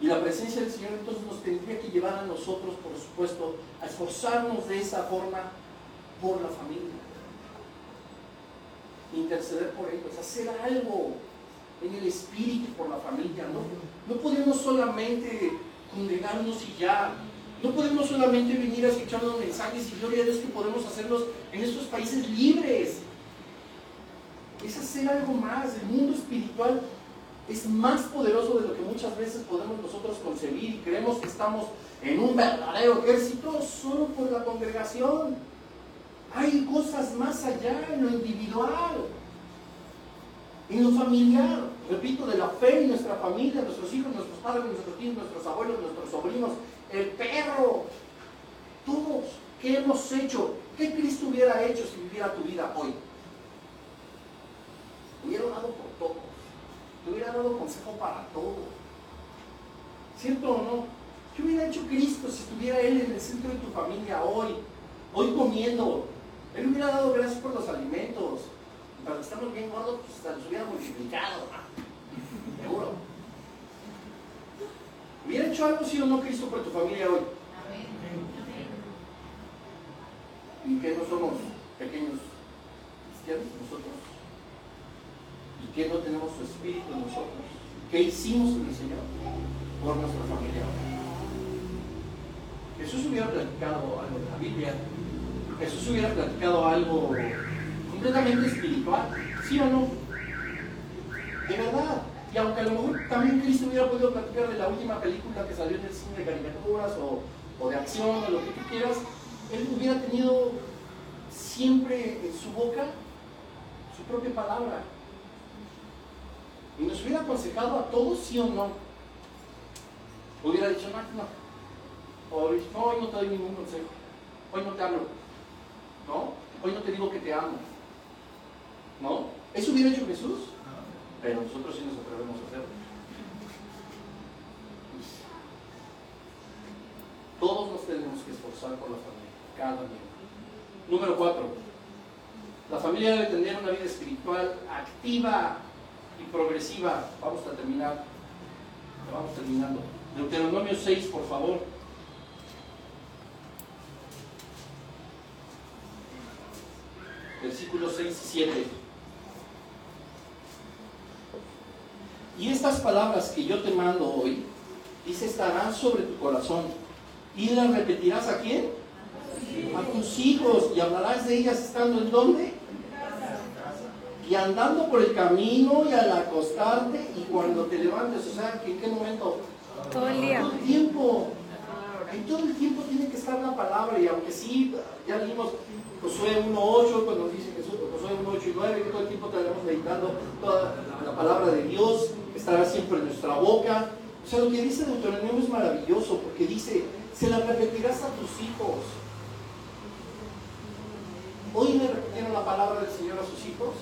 Speaker 1: La presencia del Señor entonces nos tendría que llevar a nosotros, por supuesto, a esforzarnos de esa forma por la familia. interceder por ellos, hacer algo en el espíritu por la familia. No, no podemos solamente congregarnos y ya. No podemos solamente venir a escuchar mensajes y gloria a Dios que podemos hacerlos en estos países libres. Es hacer algo más. El mundo espiritual es más poderoso de lo que muchas veces podemos nosotros concebir y creemos que estamos en un verdadero ejército solo por la congregación. Hay cosas más allá en lo individual, en lo familiar, repito, de la fe en nuestra familia, nuestros hijos, nuestros padres, nuestros tíos, nuestros abuelos, nuestros sobrinos, el perro, todos. ¿Qué hemos hecho? ¿Qué Cristo hubiera hecho si viviera tu vida hoy? Hubiera dado por todo. Te hubiera dado consejo para todo. ¿Cierto o no? ¿Qué hubiera hecho Cristo si estuviera Él en el centro de tu familia hoy? Hoy comiendo. Él hubiera dado gracias por los alimentos. Y para que estamos bien gordos, pues hasta los hubiera multiplicado. Seguro. ¿Hubiera hecho algo sí o no Cristo por tu familia hoy? ¿Y que no somos pequeños cristianos nosotros? ¿Y que no tenemos su espíritu en nosotros? ¿Qué hicimos en el Señor por nuestra familia? Jesús hubiera platicado algo de la Biblia, Jesús hubiera platicado algo completamente espiritual, ¿sí o no? De verdad. Y aunque a lo mejor también Cristo hubiera podido platicar de la última película que salió en el cine de caricaturas o, o de acción o lo que tú quieras, él hubiera tenido siempre en su boca su propia palabra. Y nos hubiera aconsejado a todos, sí o no. Hubiera dicho, no, no. Dicho, no, hoy no te doy ningún consejo. Hoy no te hablo. ¿No? Hoy no te digo que te amo. ¿No? ¿Eso hubiera hecho Jesús? Pero nosotros sí nos atrevemos a hacerlo. Todos nos tenemos que esforzar por la familia, cada día. Número cuatro. La familia debe tener una vida espiritual activa y progresiva. Vamos a terminar. Vamos terminando. Deuteronomio 6, por favor. Versículos 6 y 7. Y estas palabras que yo te mando hoy, dice, estarán sobre tu corazón. ¿Y las repetirás a quién? A tus hijos. ¿Y hablarás de ellas estando en dónde? Y andando por el camino y al acostarte y cuando te levantes. O sea, ¿en qué momento?
Speaker 4: Todo el día.
Speaker 1: Todo el tiempo. En todo el tiempo tiene que estar la palabra. Y aunque sí, ya leímos Josué 1.8, cuando dice Jesús, Josué 1.8 y 9, que todo el tiempo estaremos meditando toda la palabra de Dios, estará siempre en nuestra boca. O sea, lo que dice Deuteronomio es maravilloso, porque dice, se la repetirás a tus hijos. Hoy le repitieron la palabra del Señor a sus hijos.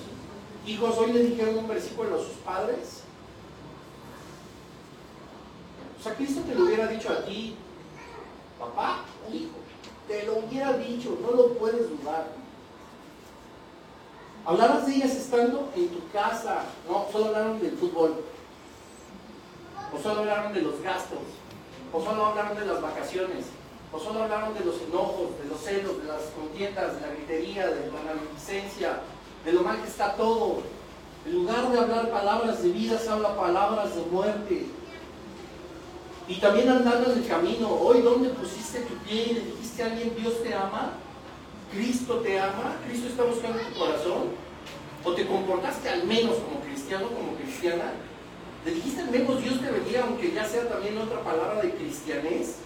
Speaker 1: Hijos, hoy le dijeron un versículo a sus padres. O sea, Cristo te lo hubiera dicho a ti, papá hijo. Te lo hubiera dicho, no lo puedes dudar. Hablarás de ellas estando en tu casa. No, solo hablaron del fútbol. O solo hablaron de los gastos. O solo hablaron de las vacaciones. O solo hablaron de los enojos, de los celos, de las contiendas, de la gritería, de la maledicencia, de lo mal que está todo. En lugar de hablar palabras de vida, se habla palabras de muerte. Y también andando en el camino, hoy ¿dónde pusiste tu pie y le dijiste a alguien, Dios te ama? ¿Cristo te ama? ¿Cristo está buscando tu corazón? ¿O te comportaste al menos como cristiano, como cristiana? ¿Le dijiste al menos Dios te bendiga, aunque ya sea también otra palabra de cristianés?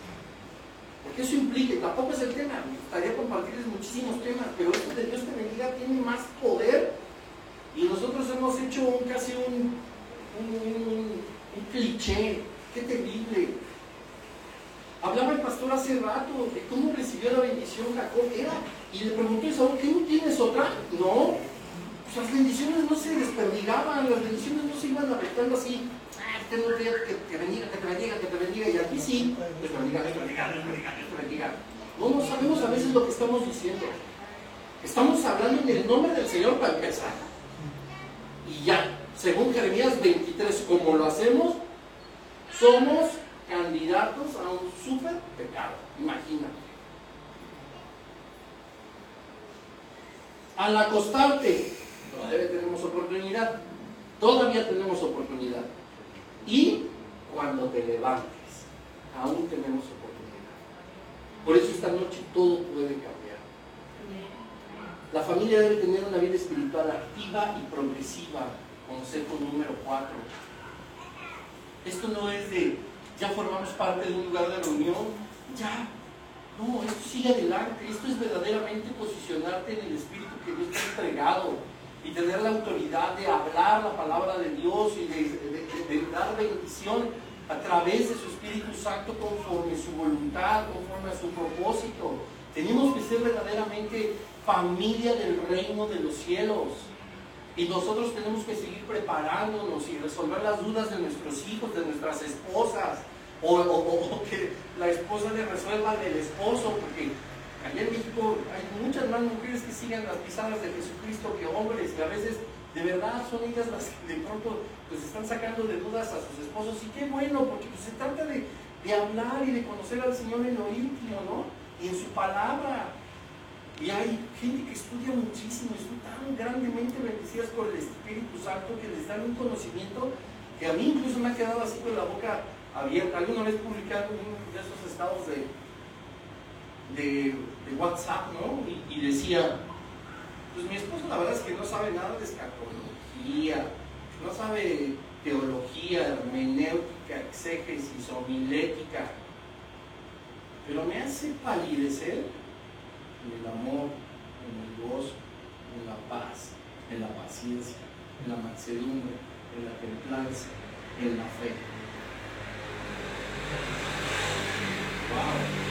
Speaker 1: Porque eso implica, y tampoco es el tema, me gustaría compartirles muchísimos temas, pero esto de Dios te bendiga tiene más poder y nosotros hemos hecho un, casi un, cliché Qué terrible. Hablaba el pastor hace rato de cómo recibió la bendición Jacob. Era, y le preguntó Isaú, ¿qué no tienes otra? No. Pues las bendiciones no se desperdigaban, las bendiciones no se iban afectando así. Que, que te bendiga, que te bendiga, que te bendiga. Y aquí sí, bendiga, Dios bendiga, Dios bendiga, Dios bendiga. No, no sabemos a veces lo que estamos diciendo. Estamos hablando en el nombre del Señor para empezar. Y ya, según Jeremías 23, como lo hacemos, somos candidatos a un super pecado, imagínate. Al acostarte, todavía tenemos oportunidad. Todavía tenemos oportunidad. Y cuando te levantes, aún tenemos oportunidad. Por eso esta noche todo puede cambiar. La familia debe tener una vida espiritual activa y progresiva. Consejo número 4. Esto no es de, ya formamos parte de un lugar de reunión, ya. No, esto sigue adelante. Esto es verdaderamente posicionarte en el espíritu que Dios te ha entregado y tener la autoridad de hablar la palabra de Dios y de, dar bendición a través de su Espíritu Santo conforme su voluntad, conforme a su propósito. Tenemos que ser verdaderamente familia del reino de los cielos. Y nosotros tenemos que seguir preparándonos y resolver las dudas de nuestros hijos, de nuestras esposas, o, o que la esposa le resuelva del esposo, porque Allá en México hay muchas más mujeres que siguen las pisadas de Jesucristo que hombres, que a veces de verdad son ellas las que de pronto pues están sacando de dudas a sus esposos. Y qué bueno, porque pues, se trata de, hablar y de conocer al Señor en lo íntimo, ¿no? Y en su palabra. Y hay gente que estudia muchísimo, están tan grandemente bendecidas por el Espíritu Santo que les dan un conocimiento que a mí incluso me ha quedado así con la boca abierta. Alguna vez publicando uno de esos estados de, de, WhatsApp, ¿no? Y, decía, pues mi esposo la verdad es que no sabe nada de escatología, no sabe teología, hermenéutica, exégesis, homilética, pero me hace palidecer en el amor, en el gozo, en la paz, en la paciencia, en la mansedumbre, en la templanza, en la fe. Wow.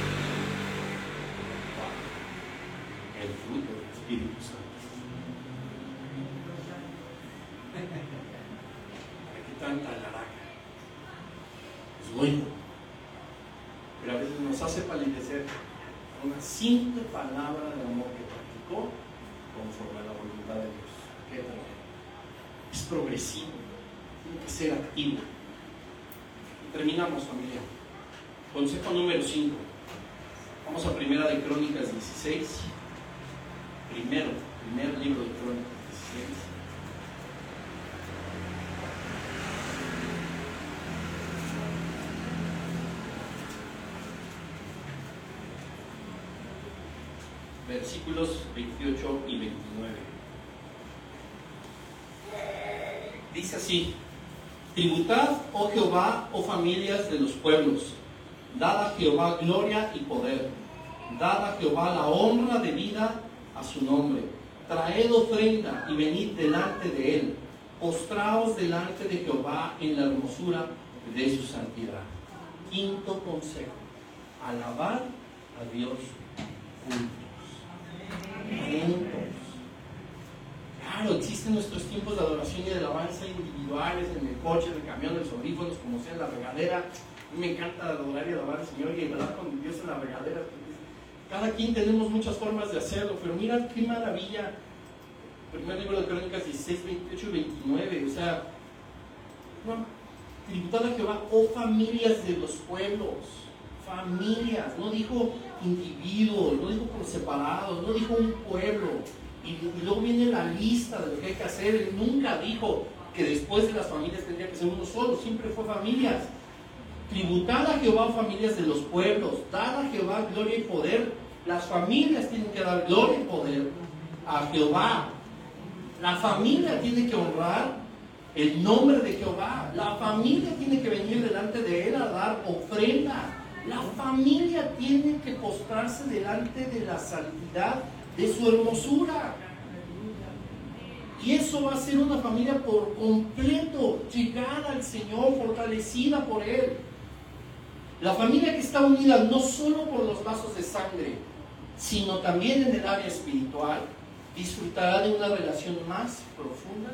Speaker 1: El fruto del Espíritu Santo. Aquí tanta laraca. Es bueno. Pero a veces nos hace palidecer una simple palabra de amor que practicó conforme a la voluntad de Dios. ¿Qué tal? Es progresivo. Tiene que ser activo. Y terminamos, familia. Consejo número 5. Vamos a primera de Crónicas 16 primero, primer libro de Crónicas 16. Versículos 28 y 29. Dice así, Tributad, oh Jehová, oh familias de los pueblos, dad a Jehová gloria y poder, dad a Jehová la honra de vida a su nombre. Traed ofrenda y venid delante de él. Postraos delante de Jehová en la hermosura de su santidad. Quinto consejo. Alabar a Dios juntos. Claro, existen nuestros tiempos de adoración y de alabanza individuales, en el coche, en el camión, en los audífonos, como sea en la regadera. Me encanta adorar y alabar al Señor y hablar con Dios en la regadera cada quien tenemos muchas formas de hacerlo, pero mira qué maravilla. Primer libro de Crónicas 16, 28 y 29. O sea, no, tributad a Jehová, oh familias de los pueblos. Familias, no dijo individuos, no dijo por separados, no dijo un pueblo. Y, luego viene la lista de lo que hay que hacer. Él nunca dijo que después de las familias tendría que ser uno solo, siempre fue familias. Tributad a Jehová, oh familias de los pueblos, dad a Jehová gloria y poder las familias tienen que dar gloria y poder a Jehová. La familia tiene que honrar el nombre de Jehová. La familia tiene que venir delante de Él a dar ofrenda. La familia tiene que postrarse delante de la santidad de su hermosura. Y eso va a ser una familia por completo, llegada al Señor, fortalecida por Él. La familia que está unida no solo por los vasos de sangre, sino también en el área espiritual, disfrutará de una relación más profunda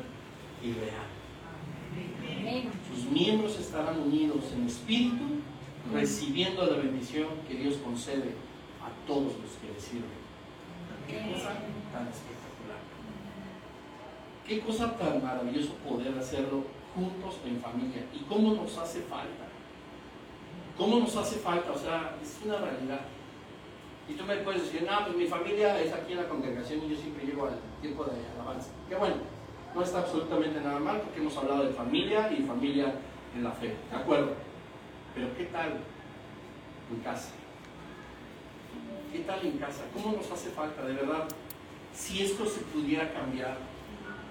Speaker 1: y real. Sus miembros estarán unidos en espíritu, recibiendo la bendición que Dios concede a todos los que le sirven. Qué cosa tan espectacular. Qué cosa tan maravilloso poder hacerlo juntos en familia. ¿Y cómo nos hace falta? ¿Cómo nos hace falta? O sea, es una realidad. Y tú me puedes decir, no, pues mi familia es aquí en la congregación y yo siempre llego al tiempo de alabanza. Qué bueno, No está absolutamente nada mal porque hemos hablado de familia y familia en la fe, ¿de acuerdo? Pero ¿qué tal en casa? ¿Qué tal en casa? ¿Cómo nos hace falta, de verdad? Si esto se pudiera cambiar,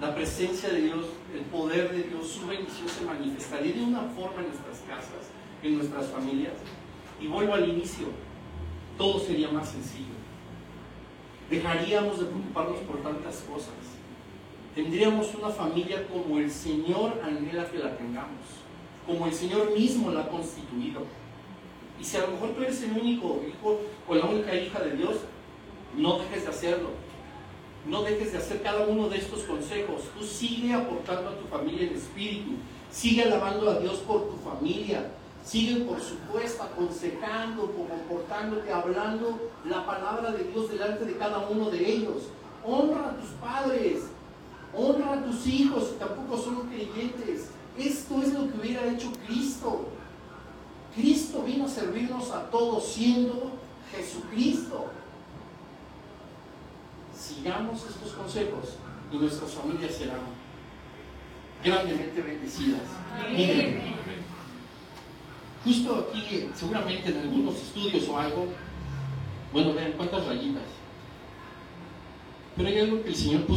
Speaker 1: la presencia de Dios, el poder de Dios, su bendición se manifestaría de una forma en nuestras casas, en nuestras familias. Y vuelvo al inicio, todo sería más sencillo. Dejaríamos de preocuparnos por tantas cosas. Tendríamos una familia como el Señor anhela que la tengamos, como el Señor mismo la ha constituido. Y si a lo mejor tú eres el único hijo o la única hija de Dios, no dejes de hacerlo. No dejes de hacer cada uno de estos consejos. Tú sigue aportando a tu familia en espíritu. Sigue alabando a Dios por tu familia. Sigue, por supuesto, aconsejando, comportándote, hablando la palabra de Dios delante de cada uno de ellos. Honra a tus padres. Honra a tus hijos, que tampoco son creyentes. Esto es lo que hubiera hecho Cristo. Cristo vino a servirnos a todos siendo Jesucristo. Sigamos estos consejos y nuestras familias serán grandemente bendecidas. Miren, justo aquí, seguramente en algunos estudios o algo, bueno, vean cuántas rayitas. Pero hay algo que el Señor puso.